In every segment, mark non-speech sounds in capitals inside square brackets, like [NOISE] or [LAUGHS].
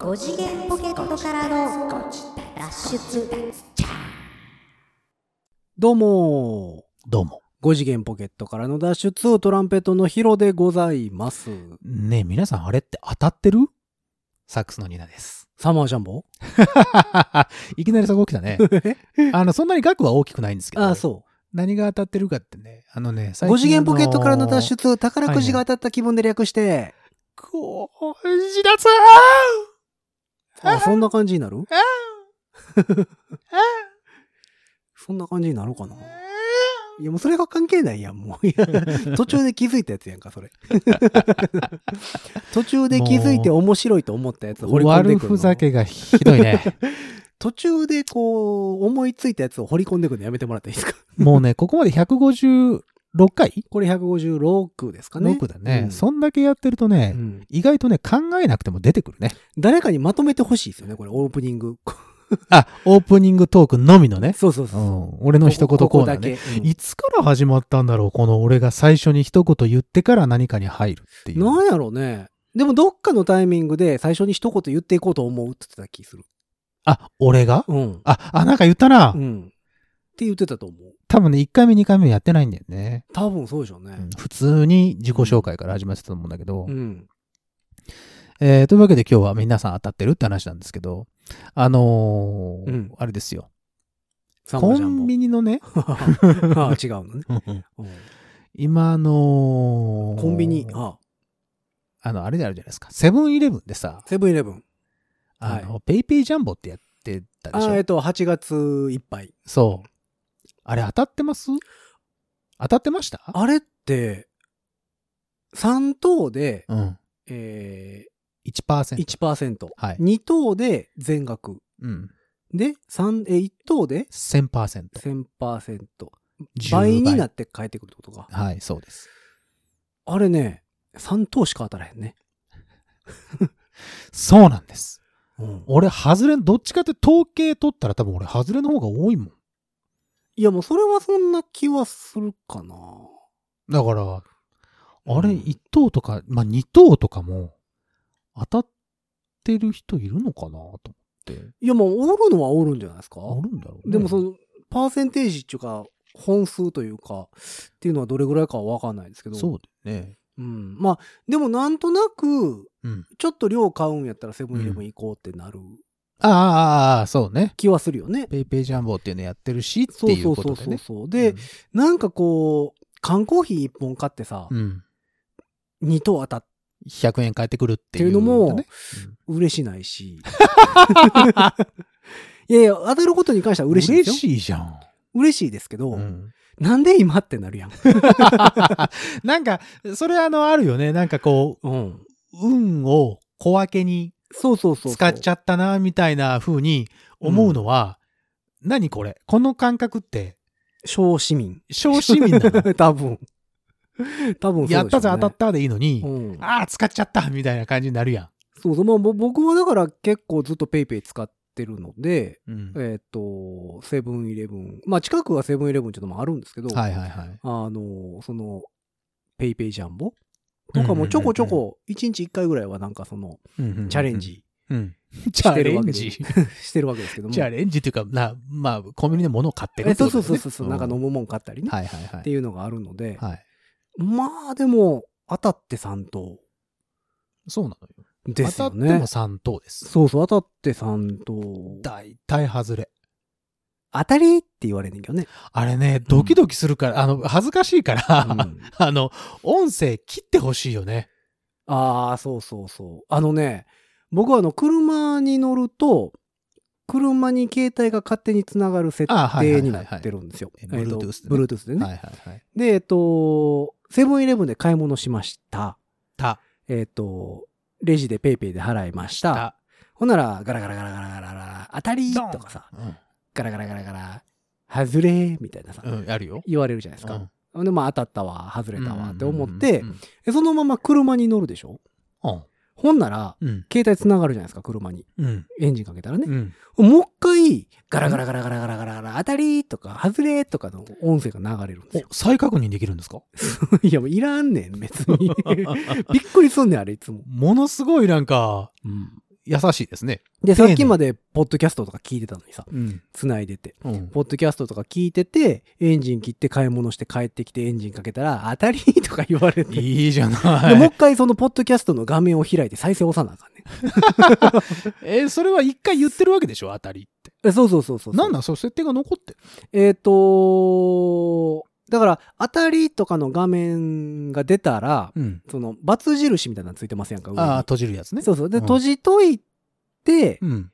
5次元ポケットからの脱出どうもどうも。5次元ポケットからの脱出トランペットのヒロでございます。ねえ、皆さんあれって当たってる？サックスのニナです。サマージャンボ？[LAUGHS] いきなりそこ来たね。[LAUGHS] あの、そんなに額は大きくないんですけど。ああ、そ何が当たってるかってね。あのね、う。最5次元ポケットからの脱出。出、宝くじが当たった気分で略して、こう、自立あ、そんな感じになる？[LAUGHS] そんな感じになるかな。いや、もうそれが関係ないやん、もう。いや [LAUGHS] 途中で気づいたやつやんか、それ。[LAUGHS] 途中で気づいて面白いと思ったやつ掘り込んでくるの。悪ふざけがひどいね。途中でこう、思いついたやつを掘り込んでくるのやめてもらっていいですか？もうね、ここまで156回？これ156ですかね。?6 だね、うんそんだけやってるとね、うん意外とね、考えなくても出てくるね。誰かにまとめてほしいですよね、これ、オープニング。あ、オープニングトークのみのね。そうそうそう。うん。俺の一言コーナーね。ここだけ。うんいつから始まったんだろうこの俺が最初に一言言ってから何かに入るっていう。なんやろうね。でも、どっかのタイミングで最初に一言言っていこうと思うって言ってた気する。あ、俺が？うん。あ、あ、なんか言ったな。うん。って言ってたと思う。多分ね、1回目2回目やってないんだよね。多分そうでしょうねうん。普通に自己紹介から始まってたと思うんだけど。うん。えー、というわけで今日は皆さん当たってるって話なんですけど、あのーうんあれですよ。コンビニのね、[LAUGHS] ああ、違うのね。[LAUGHS] うん今あのーコンビニ、ああの、あれであるじゃないですか。セブンイレブンでさ、セブンイレブン。あの、ペイペイジャンボってやってたでしょあえっと、8月いっぱい。そう。あれ当たってます？当たってました？あれって、3等で、うん。え1%。ー、1%。はい。2等で全額。うん。で、三えー、1等で1000%。1000%。10倍になって返ってくるってことか。はい、そうです。あれね、3等しか当たらへんね。[LAUGHS] そうなんです。うん俺、外れ、どっちかって統計取ったら多分俺、外れの方が多いもん。いや、もうそれはそんな気はするかな。だから、あれ、うん1等とか、まあ、2等とかも、当たってる人いるのかなと思って。いや、もうおるのはおるんじゃないですか。あるんだろうね。でもその、パーセンテージっていうか、本数というか、っていうのはどれぐらいかはわかんないですけど。そうだよね。うん。まあ、でもなんとなく、うん。ちょっと量買うんやったらセブンイレブン行こうってなるああ、ああああ、そうね。気はするよね。ペイペイジャンボっていうのやってるし、ってそういそううそうそうことでね。そう。で、なんかこう、缶コーヒー1本買ってさ、うん、うん。2等当たっ100円返ってくるっていう、っていうのもね嬉しないし。[LAUGHS] いやいや、当たることに関しては嬉しいですよ。嬉しいじゃん。嬉しいですけど、うんなんで今ってなるやん。[LAUGHS] なんか、それあの、あるよね。なんかこうん。う、運を小分けにそうそうそう。使っちゃったな、みたいな風に思うのは、何これ？この感覚って、小市民。小市民なの？[LAUGHS] 多分。多分ねやったぜ当たったでいいのに、うん。ああ、使っちゃったみたいな感じになるやそうそう。まあ、ぼ僕はだから結構ずっとペイペイ使ってるので、ん。うんえっ、と、セブンイレブン。まあ、近くはセブンイレブンっていうのもあるんですけど、はいはいはい。あの、その、ペイペイジャンボとかもちょこちょこ、1日1回ぐらいはなんかその、チャレン。ジうん。チ [LAUGHS] してるわけで、ジ。[LAUGHS] してるわけですけども。チャレンジっていうか、な、まあ、コンビニで物を買ってるえってそうことだよねそうそうそう、なんか飲むもん買ったりね、はいはいはい。っていうのがあるので、はい。まあでも、当たって3等そうなのよ。ですよ当たってもね。3等です。そうそう、当たって3等。大体外れ。当たりって言われんねんけどね。あれね、ドキドキするから、あの、恥ずかしいから、うん [LAUGHS] あの、音声切ってほしいよね。ああ、そうそうそう。あのね、僕はあの、車に乗ると、車に携帯が勝手につながる設定になってるんですよ。Bluetooth でね Bluetooth でね。はいはいはい。で、えっと、セブンイレブンで買い物しました。た、えっと、レジでペイペイで払いました。た、ほんなら、ガラガラガラガラガラガラ、当たりとかさ、うんガラガラガラガラ、外れみたいなさ、うん、あるよ。言われるじゃないですか。うんで、まあ当たったわ、外れたわって思っうてそのまま車に乗るでしょ？うんほんなら、うん。携帯つながるじゃないですか、車に。うん。エンジンかけたらね。うん。もう一回、ガラガラガラガラガラガラガラ、当たりとか、外れとかの音声が流れるんですよ。お、再確認できるんですか？[LAUGHS] いや、もういらんねん、別に。[LAUGHS] びっくりすんねん、あれ、いつも。ものすごいなんか、うん。優しいですね。で、さっきまで、ポッドキャストとか聞いてたのにさ、うん。繋いでて。うん。ポッドキャストとか聞いてて、エンジン切って買い物して帰ってきてエンジンかけたら、当たりとか言われて。いいじゃでない。もう一回そのポッドキャストの画面を開いて再生押さなあかんね。[LAUGHS] えーそれは一回言ってるわけでしょ当たりって。えそうそうそうそう。なんなんそう、設定が残ってる。えっ、とだから、当たりとかの画面が出たら、うん。その、バツ印みたいなのついてますやんか、ああ、閉じるやつね。そうそう。で、うん閉じといて、うん。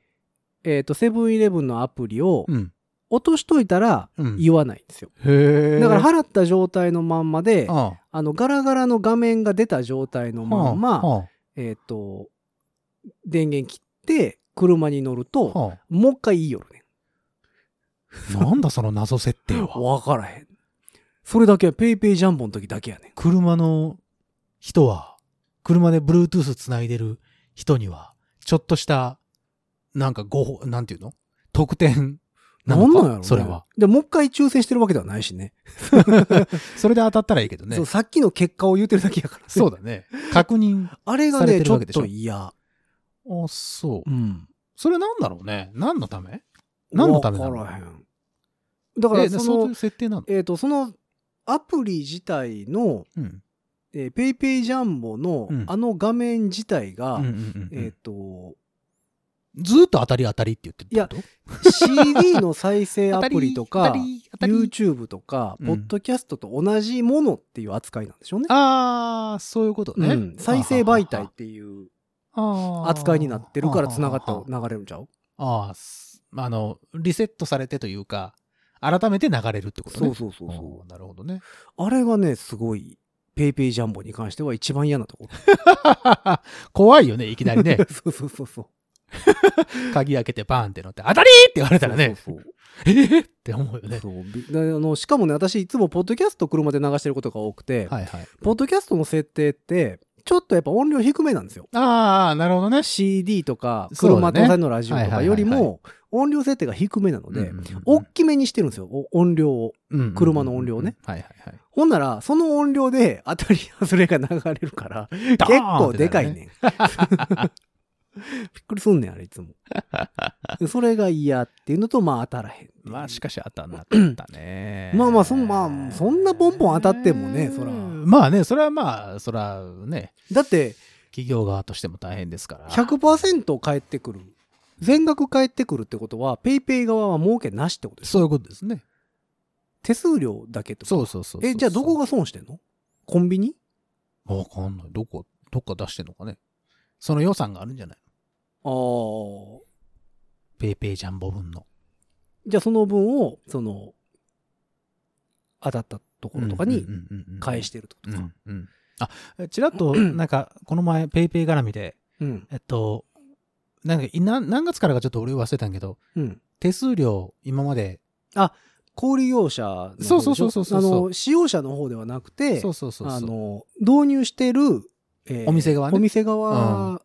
えっ、と、セブンイレブンのアプリをうん。落としといたらうん。言わないんですよ。だから払った状態のまんまで、ああの、ガラガラの画面が出た状態のあ、まんま、はえっ、と、電源切って、車に乗るあと、はあもう一回いいよるね。なんだその謎設定は。[LAUGHS] わからへん。それだけはペイペイジャンボの時だけやねん。車の人は、車で Bluetooth つないでる人には、ちょっとした、なんかごほ、なんていうの？特典なのか？なんなんやろ、ね、それは。。で、もう一回抽選してるわけではないしね。[LAUGHS] それで当たったらいいけどね。そう、さっきの結果を言ってるだけやから、ね。そうだね。確認。あれがね、ちょってるわけでしょ？と嫌。あ、そうう。ん。それなんだろうね？何のため？何のためなの。だから、え、その、設定なの？えっ、と、その、アプリ自体の、うん。えー、ペイペイジャンボの、うん。あの画面自体が、うんうんうんえっ、と、ずーっと当たり当たりって言ってるってこと？CD の再生アプリと当か YouTube とか、うん。ポッドキャストと同じものっていう扱いなんでしょうね。ああ、そういうことね。うん。再生媒体っていう扱いになってるから繋がって流れるんちゃう？ああ、すあの、リセットされてというか、改めて流れるってことね。そうそうそうそうなるほどね。あれがね、すごい、ペイペイジャンボに関しては一番嫌なとこ [LAUGHS] 怖いよね、いきなりねろ。[LAUGHS] そうそうそうそう。[LAUGHS] 鍵開けてバーンって乗って、当たりって言われたらね、そうそうえー？って思うよね。そうあのしかもね、私いつもポッドキャスト車で流してることが多くて、はいはい。ポッドキャストの設定って、ちょっとやっぱ音量低めなんですよ。ああ、なるほどね。CD とか、車搭載のラジオとかよりはいはいはいも、音量設定が低めなのでうん、うんうん大きめにしてるんですよ、お音量を。うんうんうん車の音量ね。はいはいはい。ほんなら、その音量で当たり外れが流れるから、結構でかいねん。[LAUGHS] びっくりすんねん、あれいつも。で [LAUGHS] それが嫌っていうのと、まあ当たらへん。まあしかし当たんなかったね。[LAUGHS] まあまあそんまあそんなボンボン当たってもねそらまあね、それはまあ、それはね、だって、企業側としても大変ですから。100%返ってくる。全額返ってくるってことは、ペイペイ側は儲けなしってことですそういうことですね。手数料だけとか？そうそうそうそうえ、じゃあどこが損してんの？コンビニ？わかんない。どこ、どっか出してんのかね。その予算があるんじゃないああ。ペイペイジャンボ分の。じゃあその分を、その、当たったところとかに返してるってことか。うんうん。あ、ちらっと、[CLEARS THROAT] なんか、この前、ペイペイ絡みで、うん。えっと、なんか、い何何月からかちょっと俺忘れたんやけど、うん。手数料、今まで、小売業者の方でしょ？そうそうそうそうそう。あの、使用者の方ではなくて、そうそうそうそう。あの、導入してる、えーお店側ね。お店側、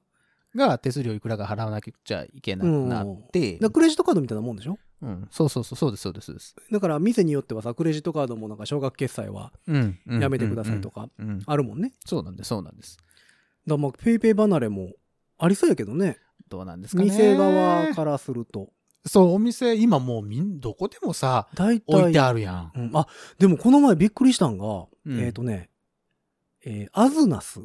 が手数料いくらか払わなきゃいけなくなって、だからクレジットカードみたいなもんでしょ？うん、そうそうそう、そう。です、そうです、そうです。だから店によってはさ、クレジットカードもなんか少額決済はうん。うん。やめてくださいと。かうん。うん。うん。あるもんね。そうなんです、そうなんです。だからまあ、ペイペイ離れもありそうやけどね。どうなんですかね。店側からすると。そう、お店、今もうみん、どこでもさ、大体。置いてあるやん。うんあ、でもこの前びっくりしたんが、うんえっ、とね、えーアズナス。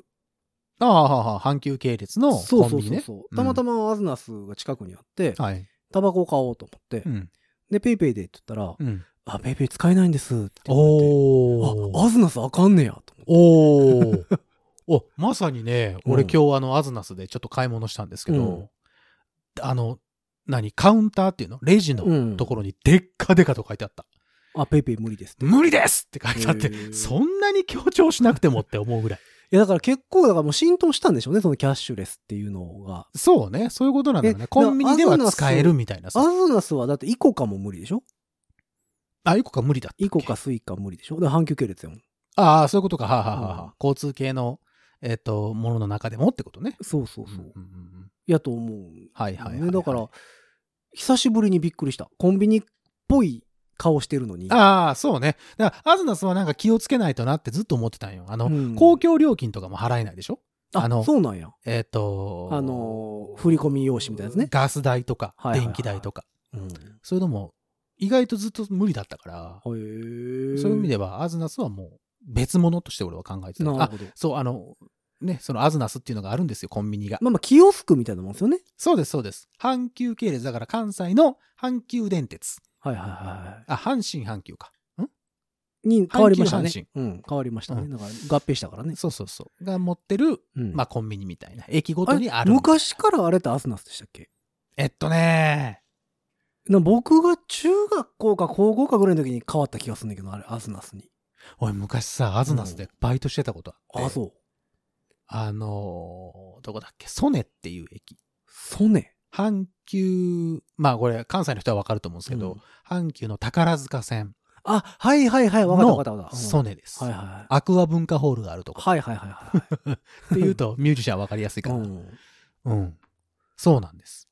ああ、阪急系列のそうコンビニね。そうそうそう。たまたまアズナスが近くにあって、はい。タバコを買おうと思って、うん。で、ペイペイでって言ったら、うん。あ、ペイペイ使えないんですって言われて。おー。あ、アズナスあかんねやと思って。おー。[LAUGHS] お、まさにね、うん俺今日あの、アズナスでちょっと買い物したんですけど、うんあの、何、カウンターっていうの？レジのうんところにでっかでかと書いてあった。あ、ペイペイ無理です無理ですって書いてあってそんなに強調しなくてもって思うぐらい。や、だから結構、だからもう浸透したんでしょうね、そのキャッシュレスっていうのが。そうね、そういうことなんだろうえね。コンビニでは使えるみたいなアさ。ズナスはだってイコカも無理でしょ？あ、イコカ無理だっイコカスイカ無理でしょ？で、阪急系列やもん。ああ、そういうことか。はあ、はあはあうん交通系の、えっ、と、ものの中でもってことね。そうそうそう。んんんやと思う。はいはいはいはいねだから、久しぶりにびっくりした。コンビニっぽい顔してるのに。ああ、そうね。だから、アズナスはなんか気をつけないとなってずっと思ってたんよ。あの、うん公共料金とかも払えないでしょ？ああのそうなんや。えっ、とあの、振り込み用紙みたいなやつね。ガス代とか、電気代とか、うん。そういうのも意外とずっと無理だったから、へーそういう意味ではアズナスはもう別物として俺は考えてた。あ。そう、あの、ね、そのアズナスっていうのがあるんですよ、コンビニが。まあまあ、キオスクみたいなもんですよね。そうです、そうです。阪急系列、だから関西の阪急電鉄。はいはいはあ、阪神阪急か。い。に変わりましたね。うん、変わりましたね。うんだから合併したからね。そうそうそう。が持ってる、うんまあコンビニみたいな。駅ごとにあある。昔からあれってアスナスでしたっけ？えっとね、な僕が中学校か高校かぐらいの時に変わった気がするんだけど、あれ、アスナスに。俺昔さ、アズナスでバイトしてたことあって。あ、そう。あのーどこだっけ、ソネっていう駅。ソネ？阪急、まあこれ関西の人はわかると思うんですけど、うん阪急の宝塚線あ、はいはいはい、わかったわかったわかった。のうんソネです。はい。アクア文化ホールがあるとこ。はいはいはいはい。っていうと、[LAUGHS] ミュージシャンわかりやすいかな。うん。うん。そうなんです。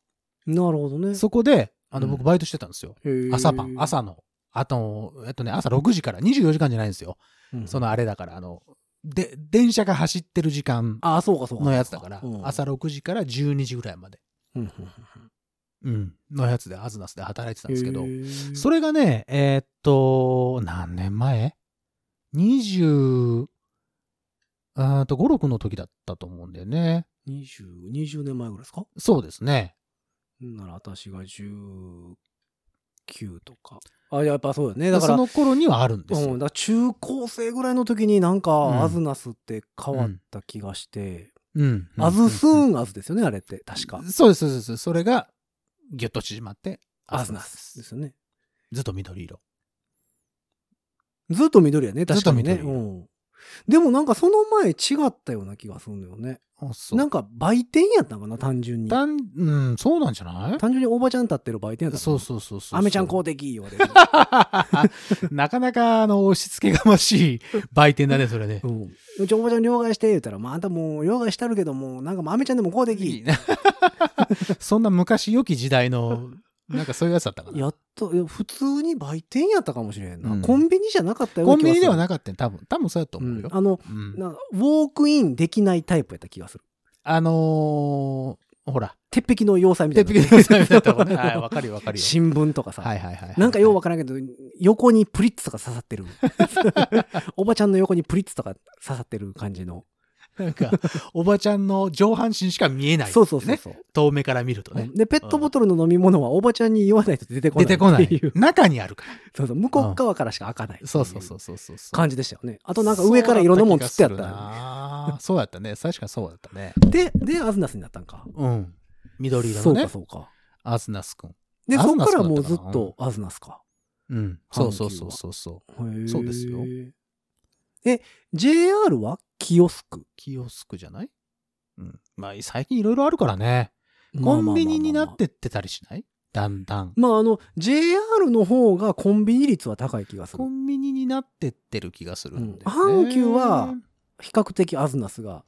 なるほどね。そこで、あの、うん僕バイトしてたんですよ。朝晩、朝の。あと、えっとね、朝6時から24時間じゃないんですよ。うんそのあれだから、あの、で、電車が走ってる時間あ、そうかそうか。のやつだからう、ん朝6時から12時ぐらいまで、うんうんうん、のやつで、アズナスで働いてたんですけどそれがね、えーっと、何年前 ?20、あーと、5、6の時だったと思うんだよね。20、20年前ぐらいですか？そうですね。なら私が19とか。あ、やっぱそうよね。だから、その頃にはあるんですよ。うん、だ中高生ぐらいの時になんうんか、アズナスって変わった気がして、うん。アズスーン。ンアズですよね、あれって。確か。そうです、そうです。それが、ぎゅっと縮まって、アズナスですよね。ずっと緑色。ずっと緑やね、確かにね。ずっと緑うん。でもなんかその前違ったような気がするんだよね。あ、そう。なんか売店やったんかな、単純に。うん、そうなんじゃない？単純におばちゃん立ってる売店やったそううそうそうそう。アメちゃん公的言われる。[LAUGHS] なかなか、あの、押し付けがましい売店だね、それね。うん。うちおばちゃん両替して言ったら、まああんたもう両替してるけども、なんかもうアメちゃんでも公的。[LAUGHS] そんな昔良き時代の、なんかそういうやつだったかな。やっと、いや普通に売店やったかもしれんな。うんコンビニじゃなかったようコンビニではななかったよ多分。多分そうやと思うよ。あの、うんなウォークインできないタイプやった気がする。あのー、ほら、鉄壁の要塞みたいな。鉄壁のサイズだったもんね。[LAUGHS] はい、わかるよ、わかるよ。新聞とかさ。はいはいはい。なんかようわからんけど、横にプリッツとか刺さってる。[LAUGHS] おばちゃんの横にプリッツとか刺さってる感じの。なんか、おばちゃんの上半身しか見えない、そうそうそうね。そう。遠目から見るとね。で、ペットボトルの飲み物はおばちゃんに言わないと出てこない。出てこない。中にあるかそうそう、向こう側からしか開かない。ら。そうそうそうそうそう。感じでしたよね。あとなんか上からいろんなもん釣ってやったそうだ気がするなそうやったね。確かそうだったね。で、で、アズナスになったんか。うん。緑色のねそうか、、そうか。アズナスくん。で、そっからもうずっとアズナスか。うん。そうそうそうそうそう。そうですよ。え、JR は？キオスク？キオスクじゃない？うん。まあ、最近いろいろあるからね。コンビニになってってたりしない？だんだん。まああの、JR の方がコンビニ率は高い気がするコ。ンビニになってってる気がするんだよね。うん阪急は比較的アズナスが、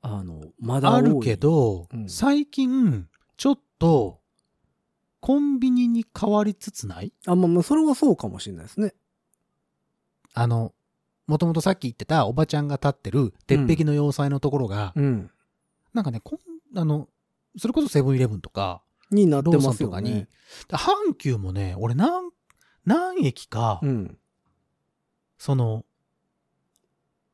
あの、まだ多い。あるけ、ど、うん最近、ちょっと、コンビニに変わりつつない？あ、まあまあ、それはそうかもしれないですね。あの、もともとさっき言ってたおばちゃんが立ってる鉄壁の要塞のところが、うん。なんかね、こん、あの、それこそセブンイレブンとか、になってローソますよンとかにね。、阪急もね、俺何、何駅か、うん。その、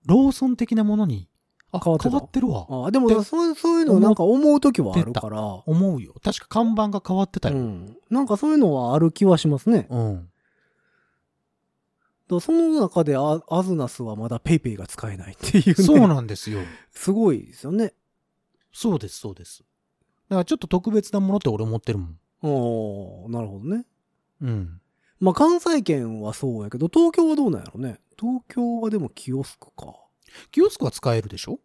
ローソン的なものに、あ、変わわってるわ。あでもそうそういうのなんか思うときはあるから、思うよ。確か看板が変わってたよ。うん。なんかそういうのはある気はしますね。うん。らその中でアアズナスはまだペイペイが使えないっていうね。そうなんですよ。[LAUGHS] すごいですよね。そうです、そうです。だからちょっと特別なものって俺思ってるもん。おーなるほどね。うん。まあ関西圏はそうやけど、東京はどうなんやろね。東京はでもキオスクか。キオスクは使えるでしょ？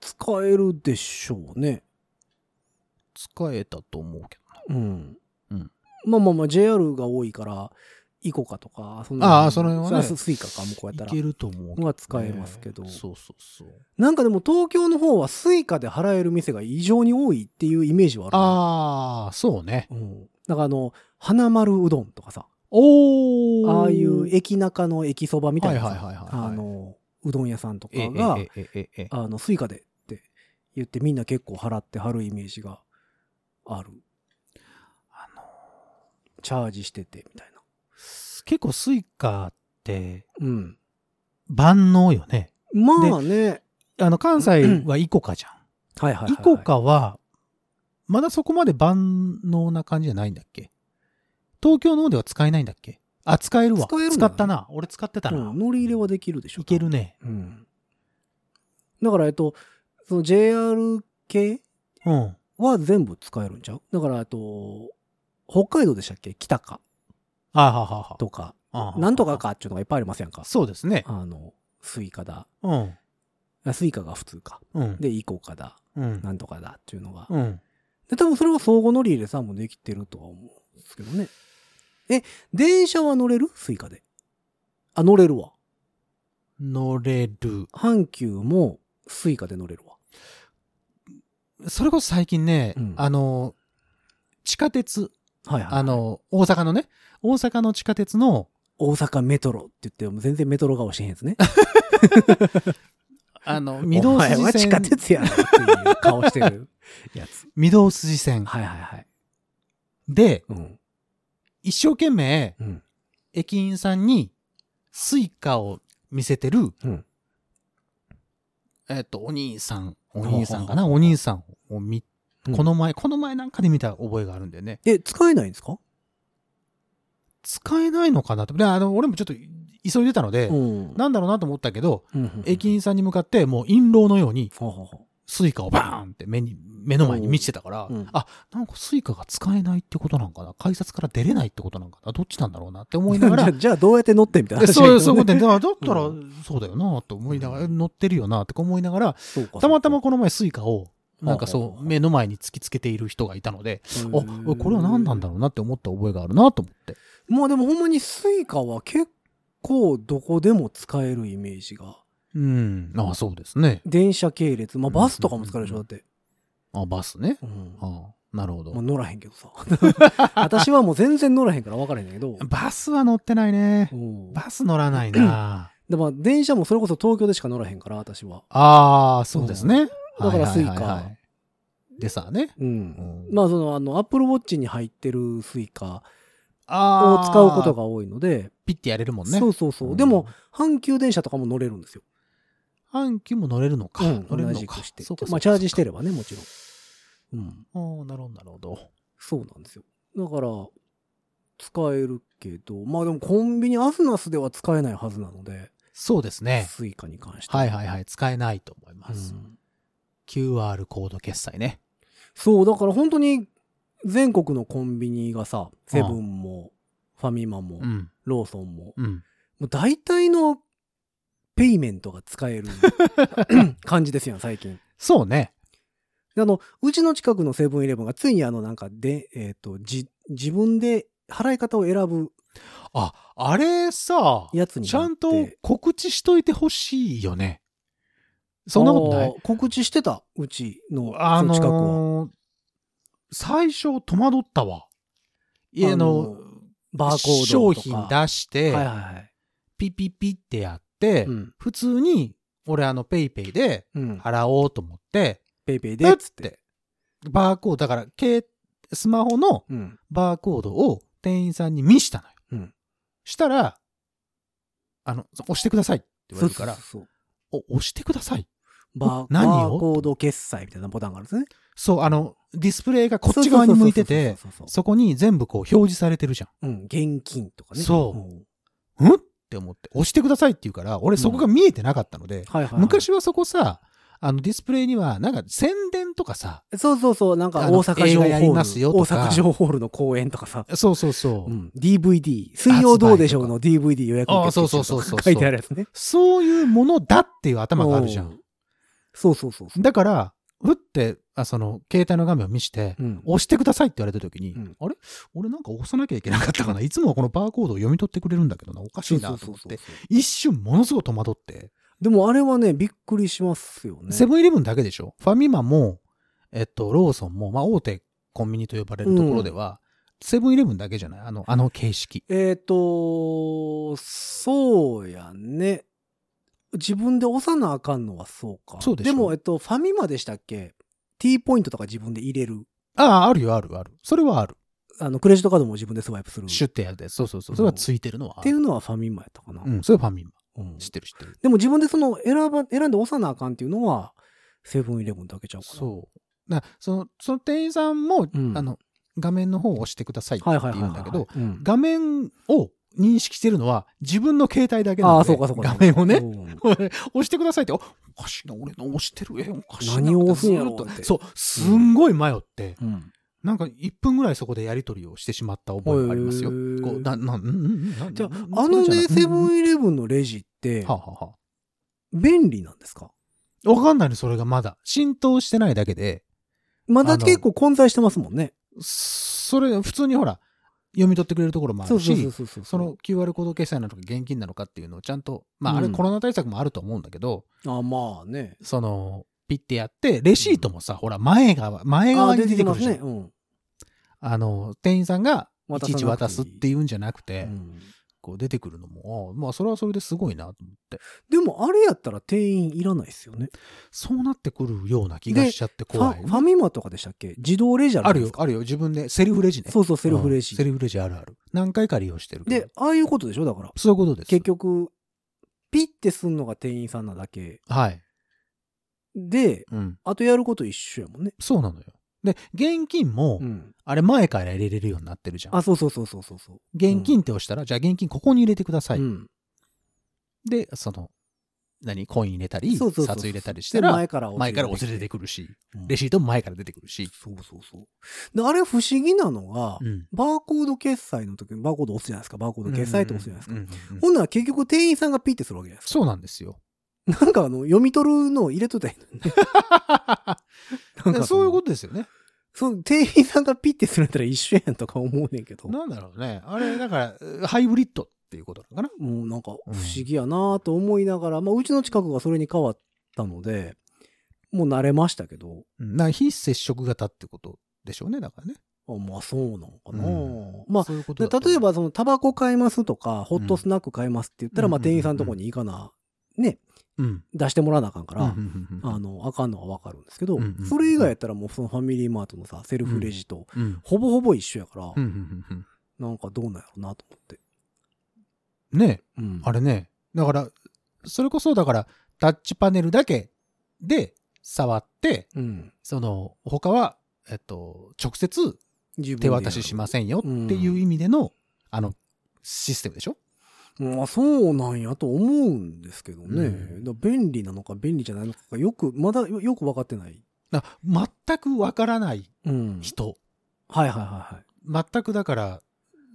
使えるでしょうね。使えたと思うけうん。うんまあまあまあ JR が多いから、イコカとか、そんああその辺はねススイカか、向こうやったど。らい。けると思うけど、は使えますけどそうそうそう。なんかでも東京の方はスイカで払える店が異常に多いっていうイメージはある。ああ、そうね。うん。だからあの、はなまるうどんとかさ、おああいう駅中の駅そばみたいなさはいはいはいはいはいあの、うどん屋さんとかええが、あの、スイカでって言ってみんな結構払ってはるイメージがある。あの、チャージしててみたいな。結構スイカってうん。万能よね。まあね。あの、関西はイコカじゃん。はいはいはい、はい。イコカは、まだそこまで万能な感じじゃないんだっけ？東京の方では使えないんだっけ？あ、使えるわ。使える使ったな。俺使ってたな。うん乗り入れはできるでしょ。いけるね。うん。だから、えっと、その JR 系うん。は全部使えるんちゃう？だから、えっと、北海道でしたっけ？北か。とか、あなんとか。かっていうのがいっぱいありますやんか？そうですね。あの、スイカだ。うん。あスイカが普通か。うん。で、イコカだ。うん。なんとかだっていうのが。うん。で、多分それは相互乗り入れさんもできてるとは思うんですけどね。え、電車は乗れる？スイカで。あ、乗れるわ。乗れる。阪急もスイカで乗れるわ。それこそ最近ね、うんあの、地下鉄、はいはい、あ、の、大阪のね、大阪の地下鉄の、大阪メトロって言っても全然メトロ顔してへんやつね。[LAUGHS] あの、御堂お前筋は地下線、鉄やなっていう顔してるやつ。[LAUGHS] 御堂筋線はいはいはい。で、うん。一生懸命、うん。駅員さんに、スイカを見せてる、うん。えっと、お兄さん、お兄さんかな？お兄さんを見、うんこの前、この前なんかで見た覚えがあるんだよね。え、使えないんですか？使えないのかなと。で、あの、俺もちょっと急いでたので、うん。なんだろうなと思ったけど、駅員さんに向かって、もう印籠のように、スイカをバーンって目に、目の前に見せてたから、うん。あ、なんかスイカが使えないってことなんかな。改札から出れないってことなんかな。どっちなんだろうなって思いながら [LAUGHS] じゃあ、、どうやって乗ってみたいな。話そう [LAUGHS] いう、そういうだったらう、そうだよなと思いながら、乗ってるよなとか思いながら、たまたまそこの前スイカを、なんかそうう、目の前に突きつけている人がいたので、あ、これは何なんだろうなって思った覚えがあるなと思って。まあでもほんまにスイカは結構どこでも使えるイメージが。うん。ああ、そうですね。電車系列、まあバスとかも使えるでしょ、だって。あバスね。うん。ああ、なるほどまあ。乗らへんけどさ。[LAUGHS] 私はもう全然乗らへんから分からへんけど。バスは乗ってないねう。んバス乗らないな。でも電車もそれこそ東京でしか乗らへんから、私は。ああ、そうですね。だからスイカでさね。うん。うんまあその、あの、アップルウォッチに入ってるスイカあを使うことが多いので、ピッてやれるもんね。そうそうそう。うんでも、阪急電車とかも乗れるんですよ。阪急も乗れるのか。乗れるのか。じくしてそうか。まあ、チャージしてる。ればね、もちろん。うん。ああ、なるほど、なるほど。そうなんですよ。だから、使えるけど、まあでもコンビニアスナスでは使えないはずなので、そうですね。スイカに関して。はいはいはい。使えないと思います。うん QR コード決済ね。そう、だから本当に全国のコンビニがさ、セブンも、ファミマも、うん。ローソンも、うん。もう大体のペイメントが使える [LAUGHS] 感じですよ、最近。そうね。であの、うちの近くのセブンイレブンがついにあのなんかで、えっ、と、じ、自分で払い方を選ぶあ、あれさ、やつにちゃんと告知しといてほしいよね。そんなことない？告知してた、うちの、あその近くは。最初戸惑ったわ。家あののバーコー商ドとか。品出して、はいはいはい。ピピピってやって、うん。普通に俺あのペイペイでうん。払おうと思って、ペイペイでで、つって。バーコード、だから、携スマホのうん。バーコードを店員さんに見したのよ。うんしたら、あの、押してくださいって言われるから、そうそうそうお押してください。バー何を？コード決済みたいなボタンがあるんですね。そう、あの、ディスプレイがこっち側に向いてて、そこに全部こう表示されてるじゃん。うん。現金とかね。そううんうん？って思って、押してくださいって言うから、俺そこが見えてなかったので。昔はそこさ、あのディスプレイには、なんか宣伝とかさ、そうそうそう、なんか大阪城ホール、ますよとか大阪城ホールの公演とかさ、そうそうそう、うん、DVD、水曜どうでしょうの DVD 予約受付あそうそうそうそう書いてあるやつね。そういうものだっていう頭があるじゃ。うんそうそうそうそう。だから、ふって、あその、携帯の画面を見して、うん。押してくださいって言われた時に、うん。あれ？俺なんか押さなきゃいけなかったかな？いつもはこのバーコードを読み取ってくれるんだけどな、おかしいなと思って、一瞬ものすごい戸惑って、でもあれはね、びっくりしますよね。セブンイレブンだけでしょ？ファミマも、えっと、ローソンも、まあ、大手コンビニと呼ばれるところでは、セブンイレブンだけじゃない？あの、あの形式。えっ、と、そうやね。自分で押さなあかんのはそうか。そうでしょも、えっと、ファミマでしたっけ ?T ポイントとか自分で入れる。ああ、あるよ、あるある。それはある。あの、クレジットカードも自分でスワイプする。シュッてやるで。そうそうそう。それはついてるのはあっている。うのはファミマやったかな。うん、それはファミマ。うん知ってる知ってる。でも自分でその選ば、選んで押さなあかんっていうのは、セブンイレブンだけちゃうかな。そう。だからその、その店員さんも、うんあの、画面の方を押してくださいってはいはい言はいはい。うんだけど、うん画面を認識してるのは自分の携帯だけなので、ああ、そうかそうか。画面をね、うん [LAUGHS] 押してくださいって、おおかしいな、俺の押してる。え、おかしいな。何を押すんやろずってそう、すんごい迷って、うん。なんか1分ぐらいそこでやり取りをしてしまった覚えがありますよ。じゃなあ、あのね、セブンンイレブンのレジっては、あはあはあ便利なんですか？わかんないの、それがまだ。浸透してないだけで、まだ結構混在してますもんね。それ、普通にほら、読み取ってくれるところもあるし、その QR コード決済なのか現金なのかっていうのをちゃんと、まああれうんコロナ対策もあると思うんだけど、あ、まあね。その、ピッてやって、レシートもさ、ほら、前が、前あ、側に出てくるじゃん。ね。うん。あの、店員さんが、い渡ちいち渡すっていうんじゃなくて、うんこう出てくるのも、あまあそれはそれですごいなと思って。でも、あれやったら店員いらないですよね。そうなってくるような気がしちゃってフ怖い、ァファミマとかでしたっけ？自動レジあるあるよあるよ。自分で、セルフレジね。そうそう、セルフレジうん。セルフレジあるある。何回か利用してるで、ああいうことでしょ？だから。そういうことです。結局、ピッてすんのが店員さんなだけ。はい。で、うん。あとやること一緒やもんね。そうなのよ。で、現金も、うん。あれ前から入れれるようになってるじゃん。あ、そうそうそうそうそうそう。現金って押したら、じゃあ現金ここに入れてください。うん。で、その、何コイン入れたり、そうそうそうそう札入れたりしたら、で前から前から押せ出てくくるし、るレシートも前から出てくるし。そうそうそう。で、あれ不思議なのが、うん。バーコード決済の時にバーコード押すじゃないですか。バーコード決済って押すじゃないですか。うんうんうんうんほんなら結局店員さんがピッてするわけじゃないですか。そうなんですよ。なんかあの、読み取るのを入れといたらいいのにね。[LAUGHS] そういうこととですよね。そう、店員さんがピッてするんやったら一緒やんとか思うねんけど。なんだろうね。あれ、だから、ハイブリッドっていうことなのかな。もうなんか不思議やなと思いながら、まあうちの近くがそれに変わったので、もう慣れましたけど、うん。だから非接触型ってことでしょうね。だからね。あまあそうなのかな、うんまあそういう例えば、そのタバコ買いますとか、ホットスナック買いますって言ったら、うんまあ店員さんのとこに行かな、ね、うん。出してもらわなあかんから、うんうんうんうんあの、あかんのはわかるんですけど、うんうんうんそれ以外やったらもうそのファミリーマートのさ、セルフレジと、うん。ほぼほぼ一緒やから、うんうんうんうんなんかどうなんやろうなと思って。ねうんあれね。だから、それこそだから、タッチパネルだけで触って、うん。その、他は、えっと、直接手渡ししませんよっていう意味での、あの、システムでしょ？まあそうなんやと思うんですけどね。うん便利なのか便利じゃないのかがよく、まだよよく分かってない。だ全くわからないうん。人、はいはいはいはい。全くだから、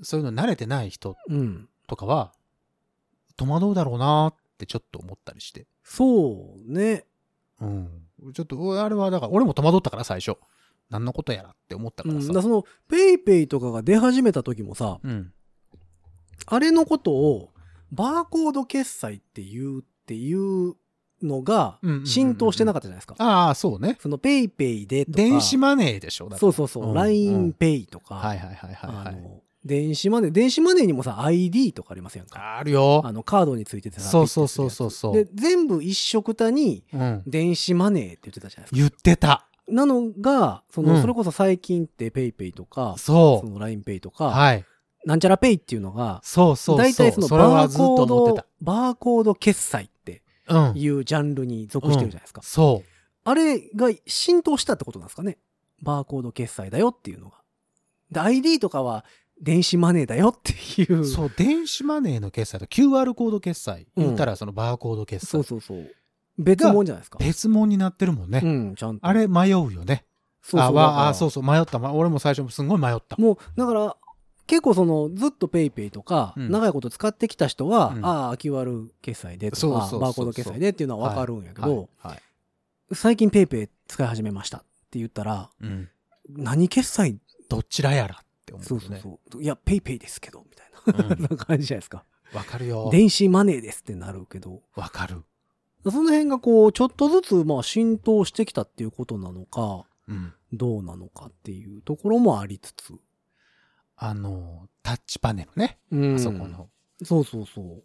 そういうの慣れてない人うん。とかは、戸惑うだろうなってちょっと思ったりして。そうね。うん。ちょっと、あれはだから、俺も戸惑ったから最初。何のことやらって思ったうん。からさ。だからその、ペイペイとかが出始めた時もさ、うん。あれのことを、バーコード決済っていうっていうのが浸透してなかったじゃないですか。ああ、そうね。そのペイペイでとか。電子マネーでしょ？そうそうそう。ん LINE ペイとか。はいはいはいはい、電子マネー、電子マネーにもさ、ID とかありますやんか？あるよ。あの、カードについててさ。そうそうそうそうそうで、全部一緒くたに、うん。電子マネーって言ってたじゃないですか。言ってた。なのが、その、うんそれこそ最近ってペイペイとか、そ。そうの LINE ペイとか、はい。なんちゃらペイっていうのが、そうそうそう。大体そのバーコード、バーコード決済って。いうジャンルに属してるじゃないですか。そあれが浸透したってことなんですかね。バーコード決済だよっていうのが。で、ID とかは電子マネーだよっていう。う。そう、電子マネーの決済と QR コード決済。言ったらそのバーコード決済。そうそうそう。別物じゃないですか。別物になってるもんね。うん、ちゃんと。あれ迷うよね。そうそうあ、わあ、そうそう、迷った。ま俺も最初すんごい迷った。もう、だから、結構その、ずっとペイペイとか、うん長いこと使ってきた人は、うんああ、QR 決済でとか、そうそうそうそうバーコード決済でっていうのはわかるんやけど、はい。はい最近ペイペイ使い始めましたって言ったら、うん。何決済どちらやらって思うそう。そうそう。いや、ペイペイですけど、みたいな、うんな感じじゃないですか。わかるよ。電子マネーですってなるけど、わかる。その辺がこう、ちょっとずつ、まあ、浸透してきたっていうことなのか、うん。どうなのかっていうところもありつつ。あの、タッチパネルね。うんあそこの。そうそうそう。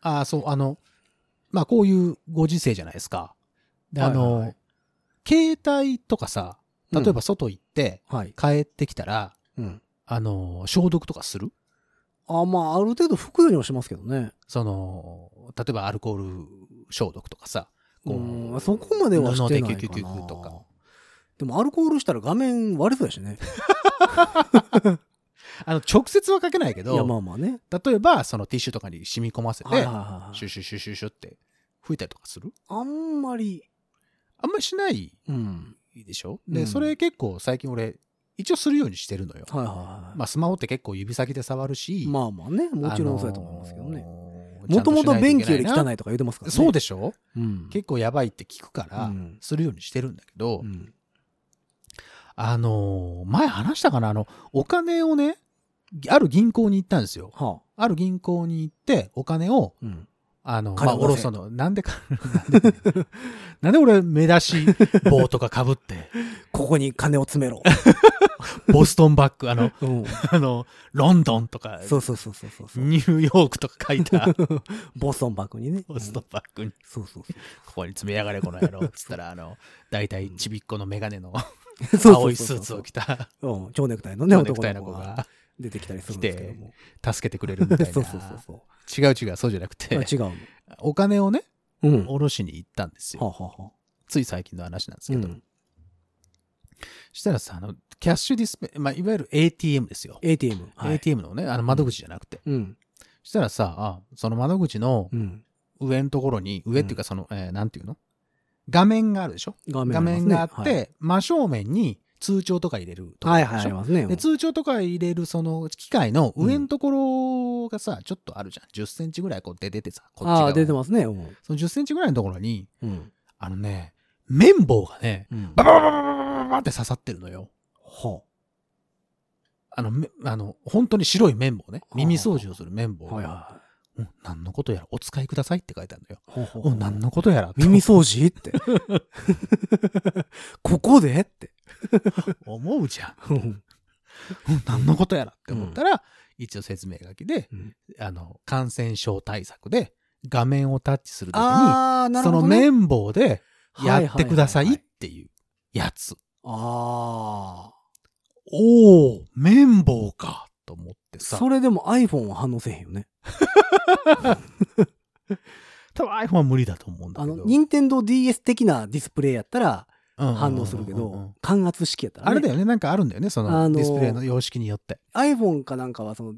ああ、そう、あの、まあこういうご時世じゃないですか。で、あの、はいはいはい携帯とかさ、例えば外行ってはい。帰ってきたら、うん。あの、消毒とかする？あ、まあ、ある程度拭くようにはしますけどね。その、例えばアルコール消毒とかさ、こうん、そこまではしてないかな。でもアルコールしたら画面割れそうやしね。[LAUGHS] あの、直接はかけないけど、いや、まあまあね。例えば、そのティッシュとかに染み込ませて、はいはいはいはいシュシュシュシュシュって吹いたりとかする？あんまり、あんまりしないうん。でしょ？で、うんそれ結構最近俺、一応するようにしてるのよ。はいはいはい。まあ、スマホって結構指先で触るし、まあまあね、もちろんそうやと思いますけどね。ねもともと便器より汚いいとか言うてますからね。そうでしょ？うん。結構やばいって聞くから、うんするようにしてるんだけど、うんあのー前話したかな？あの、お金をね、ある銀行に行ったんですよ。はあ。ある銀行に行って、お金を、うん。あの、まあ、おろすの。なんでか、なんで、なんで俺、目出し [LAUGHS] 棒とか被って、ここに金を詰めろ。[LAUGHS] ボストンバッグ、あの、うん。[LAUGHS] あの、ロンドンとか、そうそうそうそうそう。ニューヨークとか書いたボストンバッグにね。ボストンバッグに、そうそうここに詰めやがれ、この野郎。つったら、あの、大体ちびっこのメガネの青いスーツを着たうん。蝶ネクタイのね、ネクタイの子が出てきたりするんですけども。助けてくれるみたいな。[LAUGHS] そうそうそうそ違う違う、そうじゃなくて、違うの？お金をね、うん。は下ろしに行ったんですあ、よ。はあはあ、つい最近の話なんですけど。うん。したらさ、あの、キャッシュディスプレイ、まあ、いわゆる ATM ですよ。ATM。はい。ATM のね、あの窓口じゃなくて。うん。したらさ、あ、その窓口のうん。上のところに、上っていうかその、えーなんていうの？画面があるでしょ？画面画面があって、はい真正面に通帳とか入れるとこはいはい、ありますね。で、通帳とか入れるその機械の上のところがさ、ちょっとあるじゃん。10センチぐらいこう出ててさ、こっちああ、側出てますね。うん。その10センチぐらいのところに、うん。あのね、綿棒がね、うん。ババババババババって刺さってるのよ。はあの、めあの、本当に白い綿棒ね。あ耳掃除をする綿棒あ。が。はいはうん何のことやらお使いくださいって書いてあるのよ。ほうほううん何のことやら耳掃除って。ここでって。と [LAUGHS] 思うじゃん。何のことやらって思ったら、一応説明書きで、うんあの、感染症対策で画面をタッチするときに、その。綿棒でやってくださいっははははていうやつ。あおお綿棒かと思ってあ。さ。それでも iPhone は反応せへんよね。[LAUGHS] 多分 iPhone は無理だと思うんだけど。あの、任天堂 DS 的なディスプレイやったらうん反応するけど、感圧式やったらね。あれだよね、なんかあるんだよね、そのあのーディスプレイの様式によって。iPhone かなんかはその、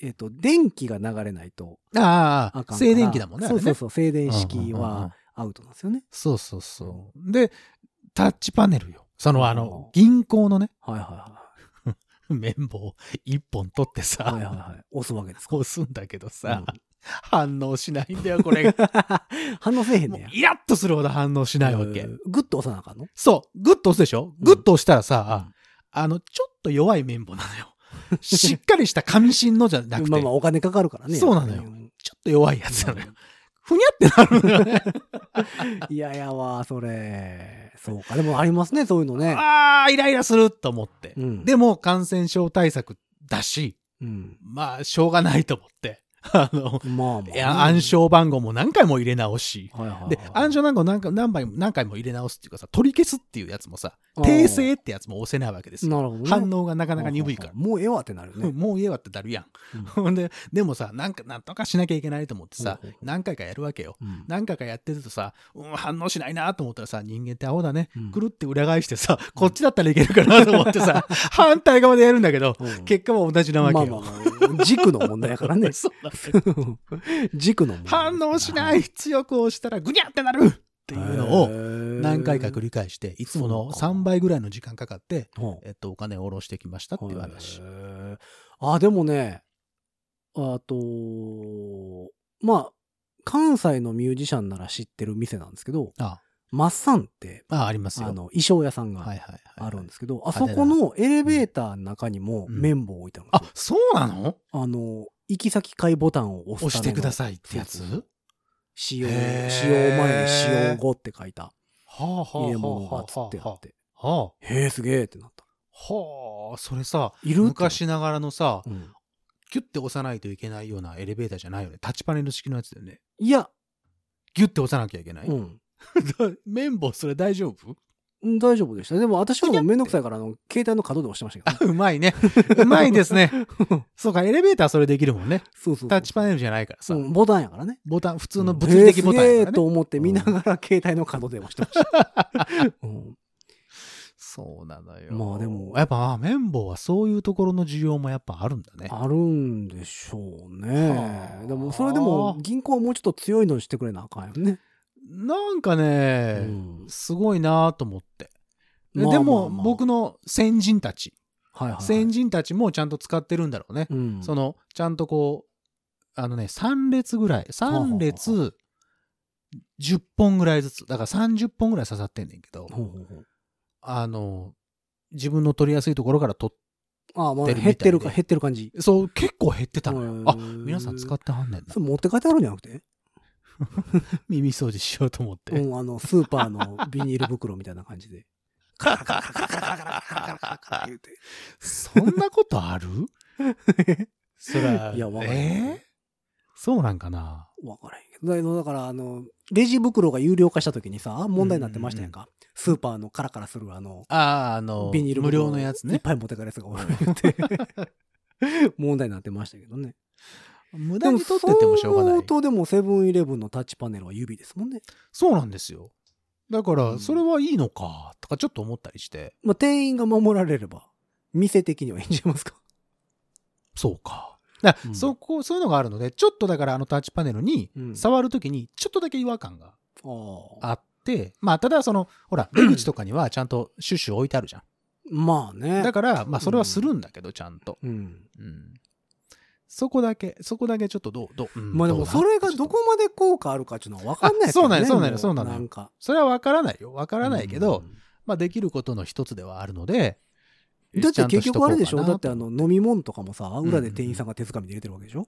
えっ、と、電気が流れないとああ、あ。静電気だもんね。そうそうそう、静電式はアウトなんですよね。そうそうそう。で、タッチパネルよ。そのあうんの、銀行のね、はいは [LAUGHS] 綿棒一本取っていはい。はいさ、はいはい。押すわけですか。押すんだけどさうん、反応しないんだよ、これが。[LAUGHS] 反応せえへんねや。イラッとするほど反応しないわけう。んグッと押さなあかんの？そう、グッと押すでしょ？うんグッと押したらさ、あの、ちょっと弱い綿棒なのよ。[LAUGHS] しっかりした紙芯のじゃなくて、まあまあお金かかるからね。そうなのよちょっと弱いやつなのよ。ふにゃってなるのよね。[LAUGHS] いやいやわ、それ。そうか。でもありますね、そういうのね。あー、イライラすると思って。うんでも、感染症対策だし、うん。まあ、しょうがないと思って。あの、まあまあ。いや暗。証番号も何回も入れ直し。はいはいはい。で、暗証番号何回何回も何回も入れ直すっていうかさ、取り消すっていうやつもさ、訂正ってやつも押せないわけですよ。なるほどね。反応がなかなか鈍いから。もうええわってなるよね。もう家はってなるやん。うんほん [LAUGHS] で、でもさ、なんか、なんとかしなきゃいけないと思ってさほうほうほ、う何回かやるわけよ。うん何回かやってるとさ、うん、反応しないなと思ったらさ、人間ってアホだね。うんくるって裏返してさ、こっちだったらいけるかなと思ってさ、[LAUGHS] 反対側でやるんだけど、うん結果は同じなわけよ。まあまあまあ、軸の問題やからね。[LAUGHS] そうなんだよ軸の。反応しない、強く押したらぐにゃってなる。っていうのを何回か繰り返して、いつものそうか。3倍ぐらいの時間かかって、えっと、お金を下ろしてきましたっていう話。あ、でもね、あと、まあ、関西のミュージシャンなら知ってる店なんですけど、あ。マッサンって、あ、ありますよ。あの、衣装屋さんが。あるんですけど、あそこのエレベーターの中にもうん。綿棒置いてあるんあですよ。、そうなの？あの、行き先階ボタンを押押してくださいってやつ？使用、へー使用前に使用後って書いたはあは入れ物がつってあって、はあ。へえ、すげえってなった。はあ、それさ、いる昔ながらのさう、んキュッて押さないといけないようなエレベーターじゃないよね。タッチパネル式のやつだよね。いや、ギュッて押さなきゃいけない？うん。[LAUGHS] 綿棒それ大丈夫？うん大丈夫でした。でも私はもうめんどくさいから、あの、携帯の角で押してましたけど、あ、[LAUGHS] うまいね。うまいですね。[LAUGHS] そうか、エレベーターそれできるもんね。そうそう。タッチパネルじゃないからさ。うんボタンやからね。ボタン、普通の物理的ボタンやからね。えーと思って見ながら携帯の角で押してました。うんそうなのよ。まあでもやっぱ、あ綿棒はそういうところの需要もやっぱあるんだね。あるんでしょうねは。あでも、それでも銀行はもうちょっと強いのにしてくれなあかんよね。なんかね、うんすごいなと思って。まあでも、まあまあ僕の先人たち、はいはいはい。先人たちもちゃんと使ってるんだろうね。うんその、ちゃんとこう、あのね、3列ぐらい、3はあは列、10本ぐらいずつ、だから30本ぐらい刺さってんねんけど、ほうほうほうあの、自分の取りやすいところから取っああ、まあ、減ってるみたいで減ってるか、減ってる感じ。そう、結構減ってたのよ。うんあ、皆さん使ってはんねんなそ。れ持って帰ってあるんじゃなくて？[LAUGHS] 耳掃除しようと思って。うん、あの、スーパーのビニール袋みたいな感じで。[LAUGHS] カラカラカラカラカラカラカラカラカラカラ言うて。そんなことあるそら、いやわかえーそうなんかなわからへんけど。だから、あの、レジ袋が有料化した時にさ、問題になってましたやんか。スーパーのカラカラするあの、ああ、あの、ビニール無袋料のやつね。いっぱい持ってかれるやつがおるって。問題になってましたけどね。無駄に取っててもしょうがない。でもそう思うとでもセブンイレブンのタッチパネルは指ですもんね。そうなんですよ。だかうら、んそれはいいのか、とかちょっと思ったりして。まあ、店員が守られれば、店的にはいいんじゃないますか。そうか。だからうんそこ、そういうのがあるので、ちょっとだからあのタッチパネルにうん触るときに、ちょっとだけ違和感が。あって、まあ、ただその、ほら、[CLEARS THROAT] 出口とかにはちゃんとシュッシュ置いてあるじゃん。まあね。だから、まあ、それはするんだけど、ちゃんと。うん。うん。そこだけ、そこだけちょっとどう、どう、うんまあでもそれがどこまで効果あるかっていうのは分かんないですよね。あそうなのそうなのもそうなのなんか。それは分からないよ。分からないけど、うん。まあ、できることの一つではあるので、だって結局あれでしょ？だってあの飲み物とかもさ、裏で店員さんが手づかみで入れてるわけでしょ？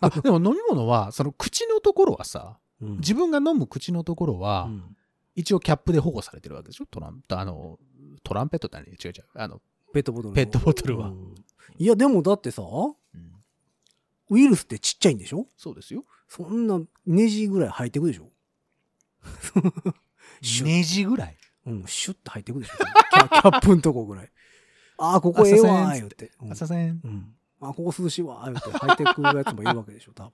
あでも飲み物は、その口のところはさ、うん。自分が飲む口のところは、うん。一応キャップで保護されてるわけでしょ？トランあの、トランペットって何違う違う。あの、ペットボトルの。ペットボトルは。うんいや、でもだってさ、うんウイルスってちっちゃいんでしょ？そうですよ。そんなネジぐらい入ってくでしょ？[LAUGHS] ネジぐらい？うん、シュッと入ってくでしょ [LAUGHS] キャップんとこぐらい。ああ、ここええわー、言って。うんあさせん、うん。あ、ここ涼しいわー、言って入ってくるやつもいるわけでしょ、多